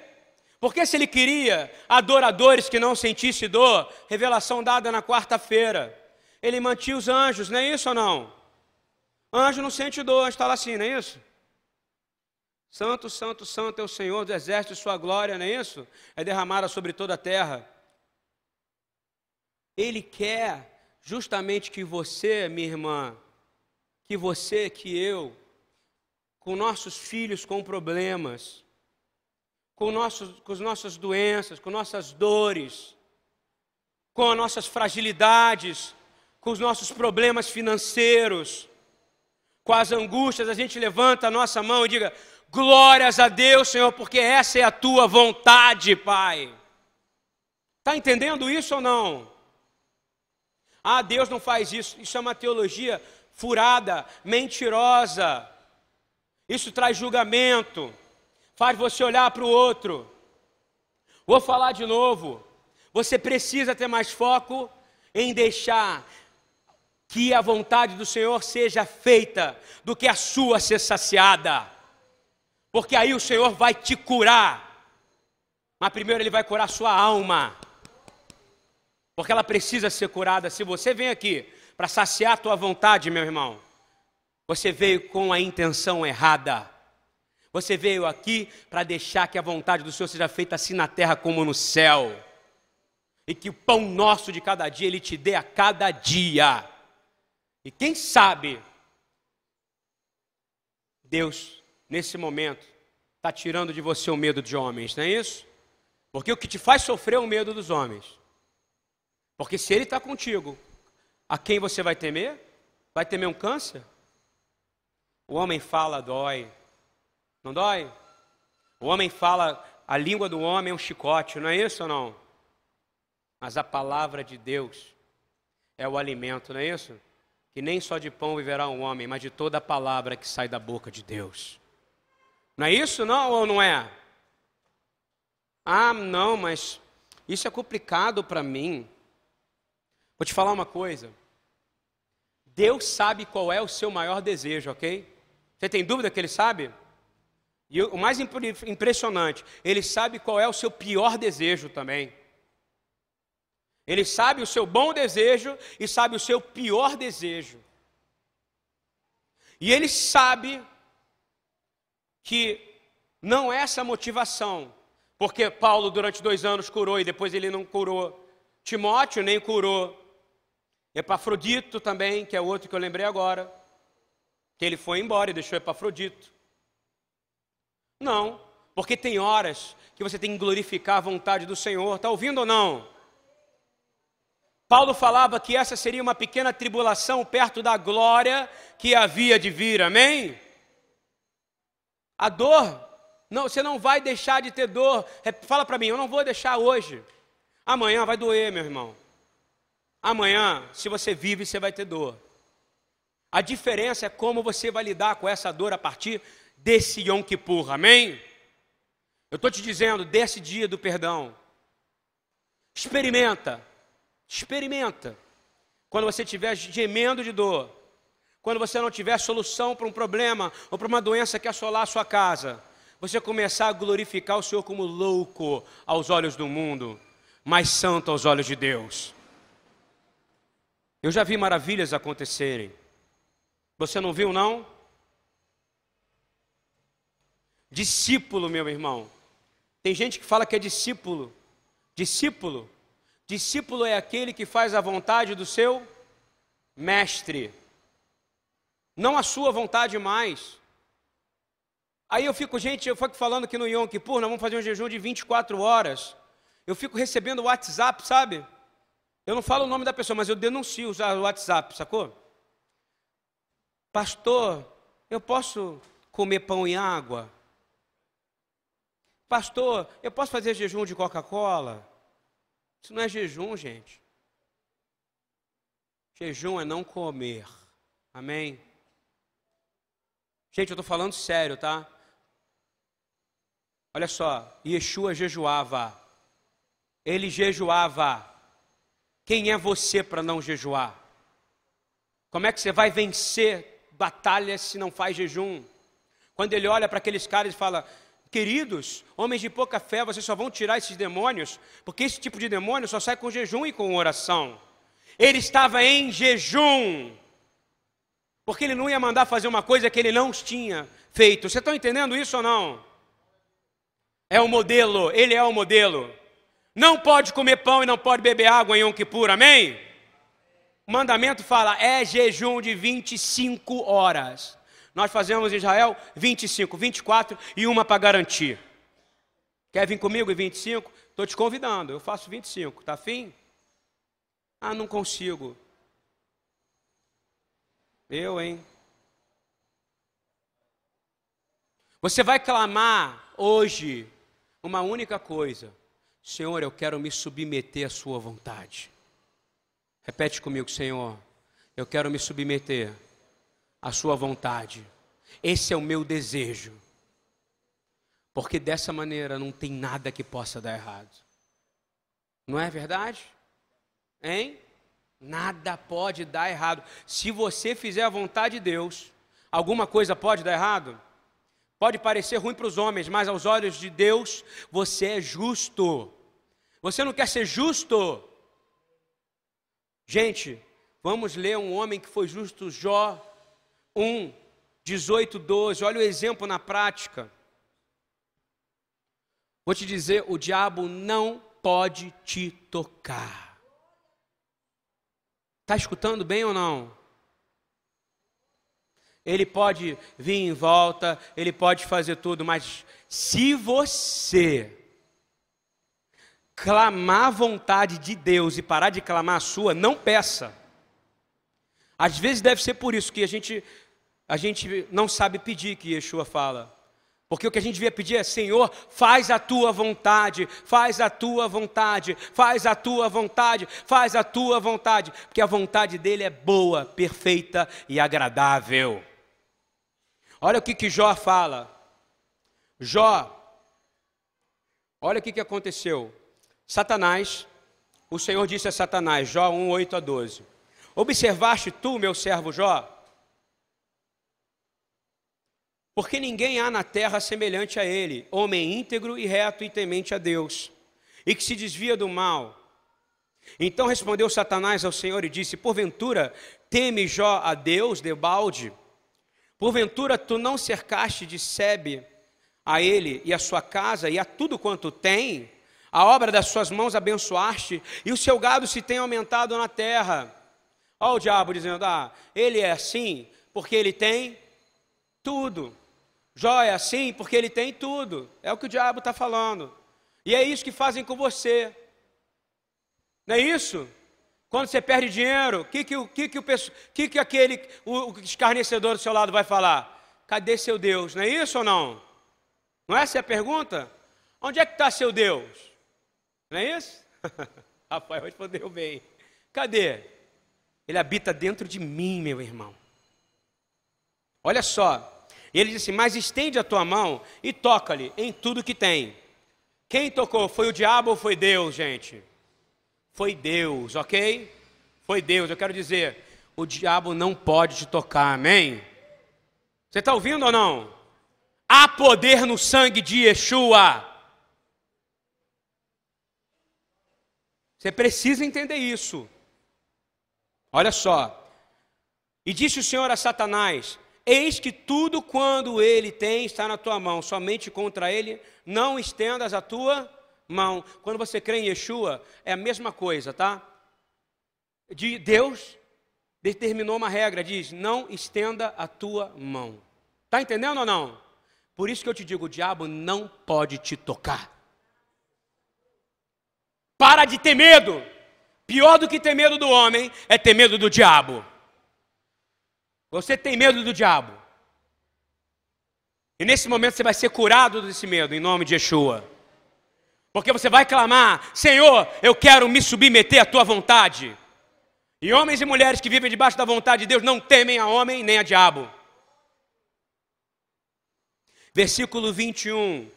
[SPEAKER 1] Porque se ele queria adoradores que não sentissem dor, revelação dada na quarta-feira, ele mantinha os anjos, não é isso ou não? Anjo não sente dor, está lá assim, não é isso? Santo, santo, santo é o Senhor do exército, sua glória, não é isso? É derramada sobre toda a terra. Ele quer justamente que você, minha irmã, que você, que eu, com nossos filhos com problemas, com, nossos, com as nossas doenças, com nossas dores, com as nossas fragilidades, com os nossos problemas financeiros, com as angústias, a gente levanta a nossa mão e diga: Glórias a Deus, Senhor, porque essa é a tua vontade, Pai. Está entendendo isso ou não? Ah, Deus não faz isso. Isso é uma teologia furada, mentirosa. Isso traz julgamento, faz você olhar para o outro. Vou falar de novo. Você precisa ter mais foco em deixar que a vontade do Senhor seja feita do que a sua ser saciada. Porque aí o Senhor vai te curar. Mas primeiro ele vai curar sua alma porque ela precisa ser curada. Se você vem aqui para saciar a tua vontade, meu irmão, você veio com a intenção errada. Você veio aqui para deixar que a vontade do Senhor seja feita assim na terra como no céu. E que o pão nosso de cada dia Ele te dê a cada dia. E quem sabe, Deus, nesse momento, está tirando de você o medo de homens, não é isso? Porque o que te faz sofrer é o medo dos homens. Porque se ele está contigo, a quem você vai temer? Vai temer um câncer? O homem fala, dói. Não dói? O homem fala, a língua do homem é um chicote, não é isso ou não? Mas a palavra de Deus é o alimento, não é isso? Que nem só de pão viverá um homem, mas de toda a palavra que sai da boca de Deus. Não é isso, não ou não é? Ah, não, mas isso é complicado para mim. Vou te falar uma coisa. Deus sabe qual é o seu maior desejo, ok? Você tem dúvida que Ele sabe? E o mais impressionante, Ele sabe qual é o seu pior desejo também. Ele sabe o seu bom desejo e sabe o seu pior desejo. E Ele sabe que não é essa motivação, porque Paulo durante dois anos curou e depois ele não curou. Timóteo nem curou. Epafrodito também, que é outro que eu lembrei agora, que ele foi embora e deixou Epafrodito. Não, porque tem horas que você tem que glorificar a vontade do Senhor, está ouvindo ou não? Paulo falava que essa seria uma pequena tribulação perto da glória que havia de vir, amém? A dor, não, você não vai deixar de ter dor. Fala para mim, eu não vou deixar hoje. Amanhã vai doer, meu irmão. Amanhã, se você vive, você vai ter dor. A diferença é como você vai lidar com essa dor a partir desse Yom Kippur, amém? Eu estou te dizendo, desse dia do perdão. Experimenta, experimenta. Quando você estiver gemendo de dor, quando você não tiver solução para um problema ou para uma doença que assolar a sua casa, você começar a glorificar o Senhor como louco aos olhos do mundo, mas santo aos olhos de Deus. Eu já vi maravilhas acontecerem. Você não viu, não? Discípulo, meu irmão. Tem gente que fala que é discípulo. Discípulo. Discípulo é aquele que faz a vontade do seu mestre. Não a sua vontade mais. Aí eu fico, gente, eu fico falando que no Yom Kippur nós vamos fazer um jejum de 24 horas. Eu fico recebendo WhatsApp, sabe? Eu não falo o nome da pessoa, mas eu denuncio usar o WhatsApp, sacou? Pastor, eu posso comer pão e água? Pastor, eu posso fazer jejum de Coca-Cola? Isso não é jejum, gente. Jejum é não comer. Amém? Gente, eu estou falando sério, tá? Olha só, Yeshua jejuava. Ele jejuava. Quem é você para não jejuar? Como é que você vai vencer batalhas se não faz jejum? Quando ele olha para aqueles caras e fala: Queridos, homens de pouca fé, vocês só vão tirar esses demônios, porque esse tipo de demônio só sai com jejum e com oração. Ele estava em jejum, porque ele não ia mandar fazer uma coisa que ele não tinha feito. Você está entendendo isso ou não? É o modelo, ele é o modelo não pode comer pão e não pode beber água em Yom Kippur, amém? O mandamento fala, é jejum de 25 horas. Nós fazemos em Israel 25, 24 e uma para garantir. Quer vir comigo em 25? Estou te convidando, eu faço 25, tá afim? Ah, não consigo. Eu, hein? Você vai clamar hoje uma única coisa: Senhor, eu quero me submeter à Sua vontade. Repete comigo, Senhor, eu quero me submeter à Sua vontade. Esse é o meu desejo. Porque dessa maneira não tem nada que possa dar errado. Não é verdade? Hein? Nada pode dar errado. Se você fizer a vontade de Deus, alguma coisa pode dar errado? Pode parecer ruim para os homens, mas aos olhos de Deus você é justo. Você não quer ser justo? Gente, vamos ler um homem que foi justo, Jó 1, 18, 12. Olha o exemplo na prática. Vou te dizer: o diabo não pode te tocar. Está escutando bem ou não? Ele pode vir em volta, ele pode fazer tudo, mas se você clamar a vontade de Deus e parar de clamar a sua, não peça. Às vezes deve ser por isso que a gente, a gente não sabe pedir, que Yeshua fala. Porque o que a gente devia pedir é: Senhor, faz a tua vontade, faz a tua vontade, faz a tua vontade, faz a tua vontade, porque a vontade dele é boa, perfeita e agradável. Olha o que, que Jó fala. Jó, olha o que, que aconteceu. Satanás, o Senhor disse a Satanás, Jó 1, 8 a 12: Observaste tu, meu servo Jó? Porque ninguém há na terra semelhante a ele, homem íntegro e reto e temente a Deus, e que se desvia do mal. Então respondeu Satanás ao Senhor e disse: Porventura teme Jó a Deus, debalde? Porventura tu não cercaste de Sebe a ele e a sua casa e a tudo quanto tem? A obra das suas mãos abençoaste e o seu gado se tem aumentado na terra. Olha o diabo dizendo: Ah, ele é assim porque ele tem tudo. Jó é assim porque ele tem tudo. É o que o diabo está falando. E é isso que fazem com você. Não é isso? Quando você perde dinheiro, o que, que, que, que, o, que, que aquele o, o escarnecedor do seu lado vai falar? Cadê seu Deus? Não é isso ou não? Não é essa a pergunta? Onde é que está seu Deus? Não é isso? Rafael respondeu bem. Cadê? Ele habita dentro de mim, meu irmão. Olha só. Ele disse: Mas estende a tua mão e toca-lhe em tudo que tem. Quem tocou? Foi o diabo ou foi Deus, gente? Foi Deus, ok? Foi Deus. Eu quero dizer, o diabo não pode te tocar, amém? Você está ouvindo ou não? Há poder no sangue de Yeshua. Você precisa entender isso. Olha só. E disse o Senhor a Satanás: Eis que tudo quando ele tem está na tua mão, somente contra ele não estendas a tua mão. Quando você crê em Yeshua, é a mesma coisa, tá? De Deus determinou uma regra, diz: não estenda a tua mão. Tá entendendo ou não? Por isso que eu te digo, o diabo não pode te tocar. Para de ter medo. Pior do que ter medo do homem é ter medo do diabo. Você tem medo do diabo. E nesse momento você vai ser curado desse medo, em nome de Yeshua. Porque você vai clamar: Senhor, eu quero me submeter à tua vontade. E homens e mulheres que vivem debaixo da vontade de Deus não temem a homem nem a diabo. Versículo 21.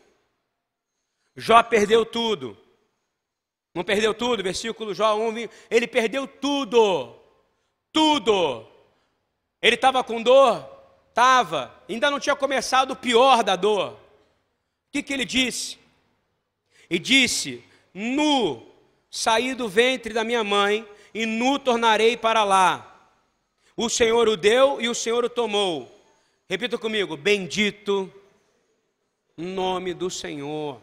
[SPEAKER 1] Jó perdeu tudo. Não perdeu tudo? Versículo Jó 1, ele perdeu tudo. Tudo. Ele estava com dor? Estava. Ainda não tinha começado o pior da dor. O que, que ele disse? E disse: Nu saí do ventre da minha mãe, e nu tornarei para lá. O Senhor o deu e o Senhor o tomou. Repita comigo: Bendito nome do Senhor.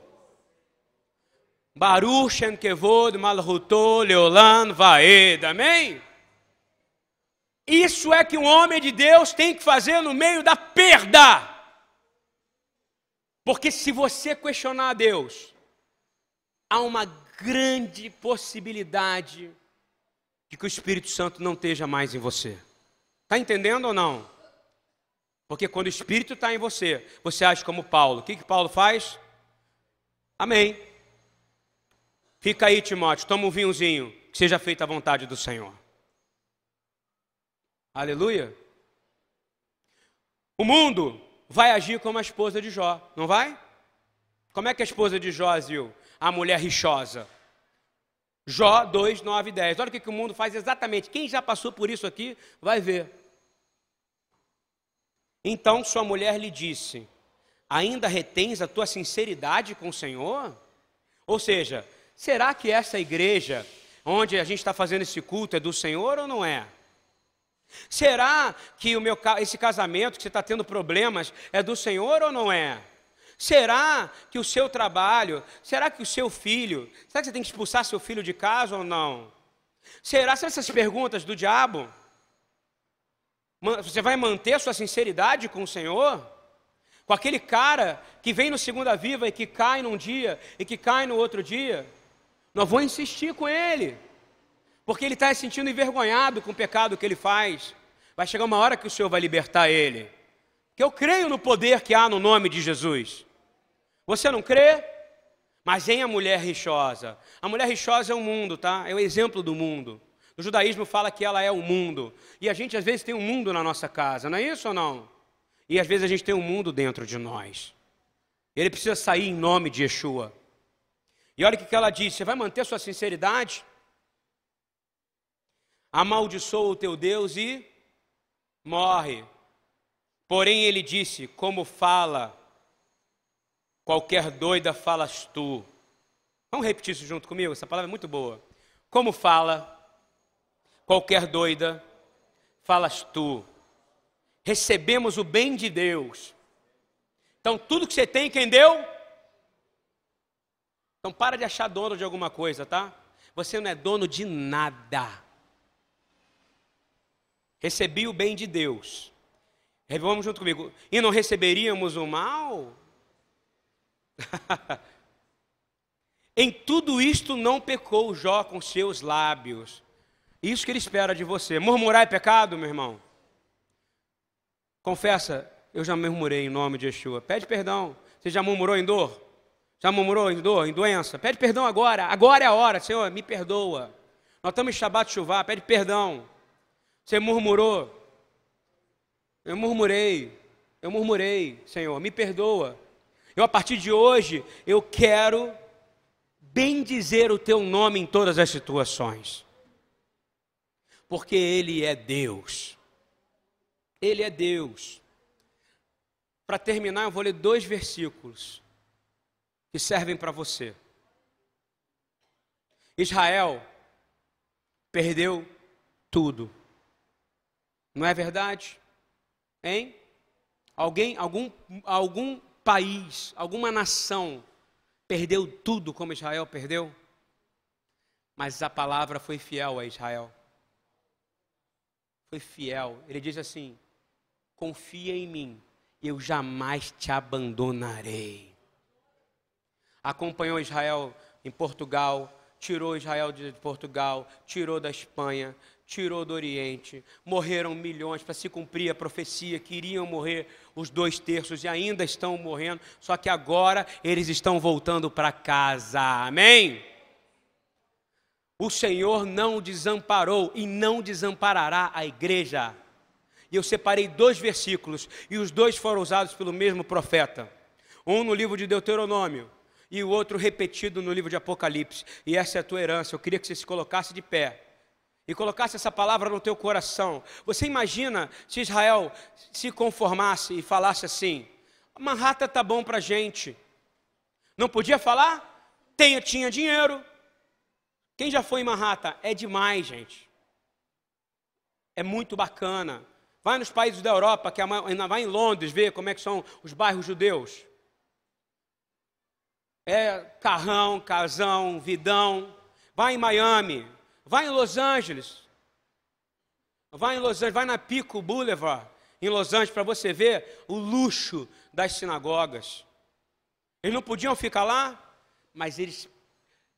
[SPEAKER 1] Baruch Shem Kevod Malhuto Leolan Vaed. Amém? Isso é que um homem de Deus tem que fazer no meio da perda. Porque se você questionar a Deus, há uma grande possibilidade de que o Espírito Santo não esteja mais em você. Está entendendo ou não? Porque quando o Espírito está em você, você age como Paulo. O que, que Paulo faz? Amém. Fica aí, Timóteo, toma um vinhozinho, que seja feita a vontade do Senhor. Aleluia. O mundo vai agir como a esposa de Jó, não vai? Como é que a esposa de Jó agiu? A mulher rixosa. Jó 2, 9 e 10. Olha o que, que o mundo faz exatamente. Quem já passou por isso aqui vai ver. Então sua mulher lhe disse: Ainda retens a tua sinceridade com o Senhor? Ou seja, será que essa igreja onde a gente está fazendo esse culto é do Senhor ou não é? Será que o meu, esse casamento que você está tendo problemas é do Senhor ou não é? Será que o seu trabalho, será que o seu filho, será que você tem que expulsar seu filho de casa ou não? Será que essas perguntas do diabo? Você vai manter a sua sinceridade com o Senhor? Com aquele cara que vem no segunda viva e que cai num dia e que cai no outro dia? Nós vamos insistir com ele, porque ele está se sentindo envergonhado com o pecado que ele faz. Vai chegar uma hora que o Senhor vai libertar ele. Que eu creio no poder que há no nome de Jesus. Você não crê? Mas em a mulher rixosa. A mulher rixosa é o mundo, tá? É o exemplo do mundo. O judaísmo fala que ela é o mundo. E a gente às vezes tem um mundo na nossa casa, não é isso ou não? E às vezes a gente tem um mundo dentro de nós. Ele precisa sair em nome de Yeshua. E olha o que ela diz: você vai manter sua sinceridade? Amaldiçoa o teu Deus e morre. Porém, ele disse: Como fala Qualquer doida falas tu. Vamos repetir isso junto comigo? Essa palavra é muito boa. Como fala, qualquer doida, falas tu. Recebemos o bem de Deus. Então, tudo que você tem, quem deu? Então, para de achar dono de alguma coisa, tá? Você não é dono de nada. Recebi o bem de Deus. Vamos junto comigo. E não receberíamos o mal? em tudo isto não pecou Jó com seus lábios. Isso que ele espera de você. Murmurar é pecado, meu irmão? Confessa, eu já murmurei em nome de Yeshua. Pede perdão. Você já murmurou em dor? Já murmurou em dor, em doença? Pede perdão agora. Agora é a hora. Senhor, me perdoa. Nós estamos em Shabbat Chuvá. Pede perdão. Você murmurou. Eu murmurei. Eu murmurei. Senhor, me perdoa. Eu, a partir de hoje, eu quero bem dizer o teu nome em todas as situações. Porque Ele é Deus. Ele é Deus. Para terminar, eu vou ler dois versículos que servem para você. Israel perdeu tudo. Não é verdade? Hein? Alguém, algum, algum país, alguma nação perdeu tudo como Israel perdeu? Mas a palavra foi fiel a Israel. Foi fiel. Ele diz assim: confia em mim, eu jamais te abandonarei. Acompanhou Israel em Portugal, tirou Israel de Portugal, tirou da Espanha, tirou do Oriente. Morreram milhões para se cumprir a profecia que iriam morrer os dois terços e ainda estão morrendo, só que agora eles estão voltando para casa. Amém? O Senhor não desamparou e não desamparará a igreja. E eu separei dois versículos, e os dois foram usados pelo mesmo profeta. Um no livro de Deuteronômio, e o outro repetido no livro de Apocalipse. E essa é a tua herança. Eu queria que você se colocasse de pé e colocasse essa palavra no teu coração. Você imagina se Israel se conformasse e falasse assim: Manhattan tá bom para gente. Não podia falar? Tenha, tinha dinheiro. Quem já foi em Manhattan? É demais, gente. É muito bacana. Vai nos países da Europa, que ainda vai em Londres ver como é que são os bairros judeus. É carrão, casão, vidão. Vai em Miami, Vai em Los Angeles. Vai em Los Angeles, vai na Pico Boulevard, em Los Angeles, para você ver o luxo das sinagogas. Eles não podiam ficar lá, mas eles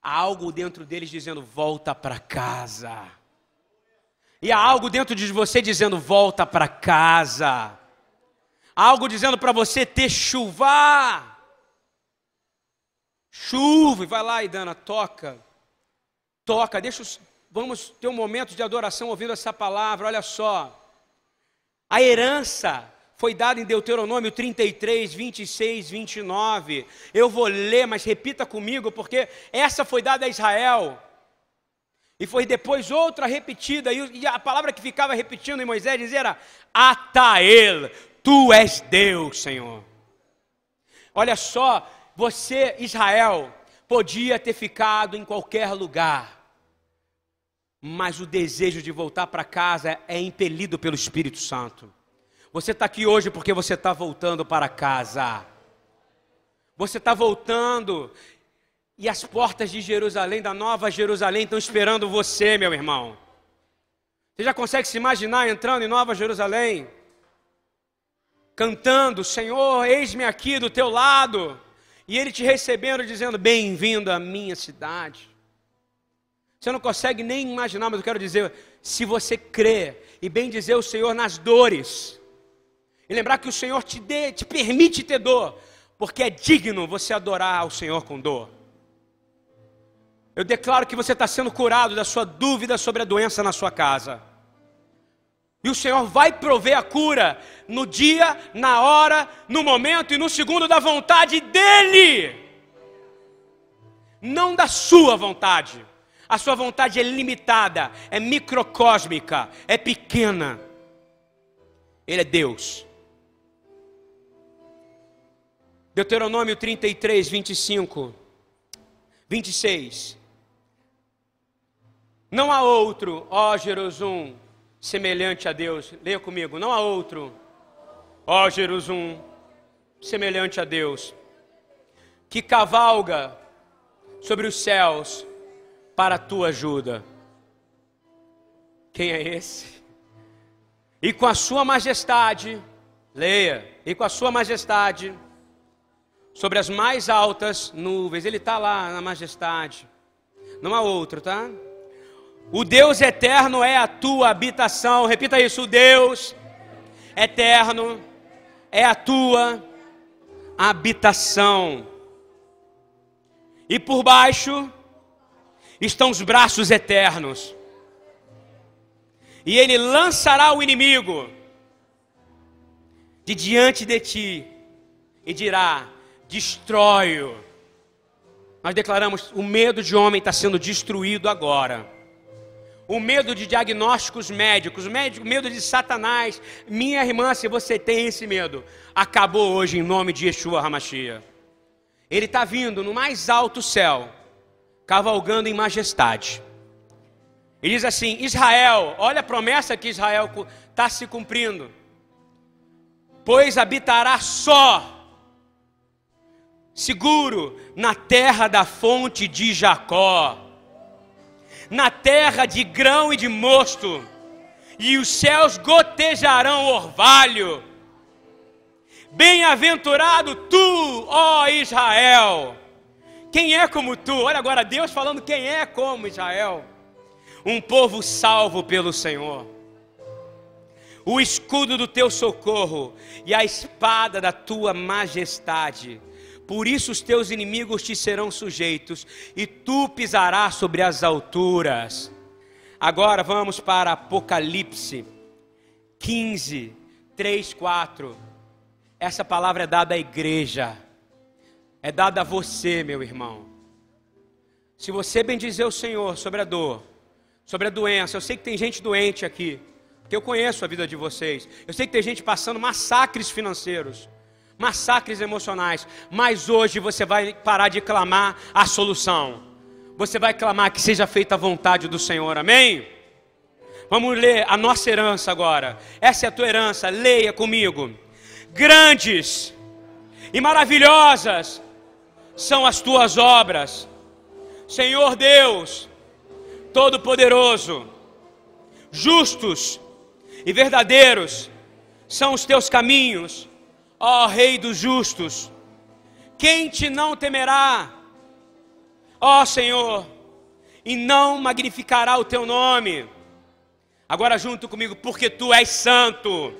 [SPEAKER 1] há algo dentro deles dizendo: volta para casa. E há algo dentro de você dizendo: volta para casa. Há algo dizendo para você ter chuva. Chuva, e vai lá, Idana, toca. Toca, deixa os, vamos ter um momento de adoração ouvindo essa palavra. Olha só. A herança foi dada em Deuteronômio 33, 26, 29. Eu vou ler, mas repita comigo, porque essa foi dada a Israel. E foi depois outra repetida, e a palavra que ficava repetindo em Moisés dizia era: Atael, tu és Deus, Senhor. Olha só, você, Israel, podia ter ficado em qualquer lugar, mas o desejo de voltar para casa é impelido pelo Espírito Santo. Você está aqui hoje porque você está voltando para casa. Você está voltando e as portas de Jerusalém, da nova Jerusalém, estão esperando você, meu irmão. Você já consegue se imaginar entrando em Nova Jerusalém? Cantando, Senhor, eis-me aqui do teu lado. E Ele te recebendo, dizendo: Bem-vindo à minha cidade. Você não consegue nem imaginar, mas eu quero dizer: se você crê e bem dizer o Senhor nas dores, e lembrar que o Senhor te, dê, te permite ter dor, porque é digno você adorar ao Senhor com dor. Eu declaro que você está sendo curado da sua dúvida sobre a doença na sua casa. E o Senhor vai prover a cura no dia, na hora, no momento e no segundo da vontade dEle. Não da sua vontade. A sua vontade é limitada, é microcósmica, é pequena. Ele é Deus. Deuteronômio 33, 25, 26. Não há outro, ó Jerusalém, semelhante a Deus. Leia comigo. Não há outro, ó Jerusalém, semelhante a Deus, que cavalga sobre os céus para a tua ajuda. Quem é esse? E com a sua majestade, leia, e com a sua majestade, sobre as mais altas nuvens, ele está lá na majestade. Não há outro, tá? O Deus eterno é a tua habitação. Repita isso: o Deus eterno é a tua habitação. E por baixo estão os braços eternos. E ele lançará o inimigo de diante de ti e dirá: destrói-o. Nós declaramos: o medo de homem está sendo destruído agora o medo de diagnósticos médicos, o medo de Satanás. Minha irmã, se você tem esse medo, acabou hoje em nome de Yeshua Hamashia. Ele está vindo no mais alto céu, cavalgando em majestade. Ele diz assim: Israel, olha a promessa que Israel está se cumprindo. Pois habitará só, seguro, na terra da fonte de Jacó na terra de grão e de mosto, e os céus gotejarão orvalho. Bem-aventurado tu, ó Israel. Quem é como tu? Olha agora Deus falando quem é como Israel. Um povo salvo pelo Senhor. O escudo do teu socorro e a espada da tua majestade por isso os teus inimigos te serão sujeitos, e tu pisarás sobre as alturas. Agora vamos para Apocalipse 15, 3, 4. Essa palavra é dada à igreja, é dada a você, meu irmão. Se você bendizer o Senhor sobre a dor, sobre a doença, eu sei que tem gente doente aqui, porque eu conheço a vida de vocês. Eu sei que tem gente passando massacres financeiros massacres emocionais, mas hoje você vai parar de clamar a solução. Você vai clamar que seja feita a vontade do Senhor. Amém? Vamos ler a nossa herança agora. Essa é a tua herança. Leia comigo. Grandes e maravilhosas são as tuas obras, Senhor Deus, Todo-Poderoso. Justos e verdadeiros são os teus caminhos Ó Rei dos justos, quem te não temerá? Ó Senhor, e não magnificará o teu nome. Agora junto comigo, porque tu és santo.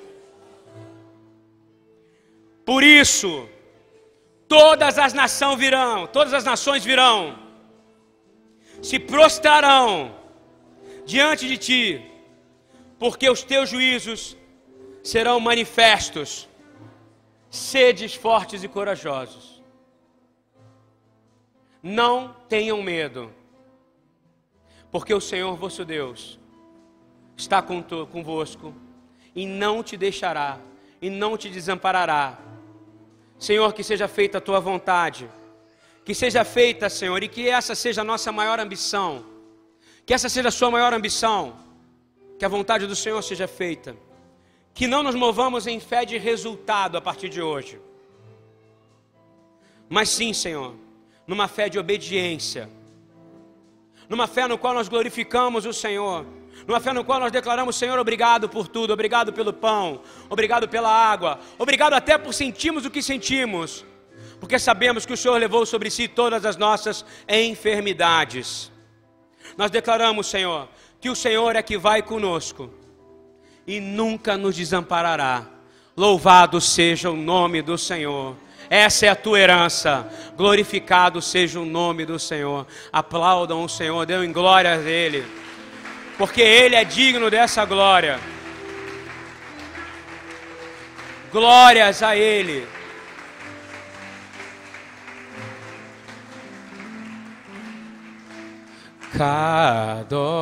[SPEAKER 1] Por isso, todas as nações virão, todas as nações virão, se prostrarão diante de ti, porque os teus juízos serão manifestos. Sedes fortes e corajosos. Não tenham medo, porque o Senhor vosso Deus está convosco e não te deixará e não te desamparará. Senhor, que seja feita a tua vontade, que seja feita, Senhor, e que essa seja a nossa maior ambição, que essa seja a sua maior ambição, que a vontade do Senhor seja feita. Que não nos movamos em fé de resultado a partir de hoje, mas sim, Senhor, numa fé de obediência, numa fé no qual nós glorificamos o Senhor, numa fé no qual nós declaramos, Senhor, obrigado por tudo, obrigado pelo pão, obrigado pela água, obrigado até por sentirmos o que sentimos, porque sabemos que o Senhor levou sobre si todas as nossas enfermidades. Nós declaramos, Senhor, que o Senhor é que vai conosco e nunca nos desamparará. Louvado seja o nome do Senhor. Essa é a tua herança. Glorificado seja o nome do Senhor. Aplaudam o Senhor, dêem glória a Ele, porque Ele é digno dessa glória. Glórias a Ele. Kadosh.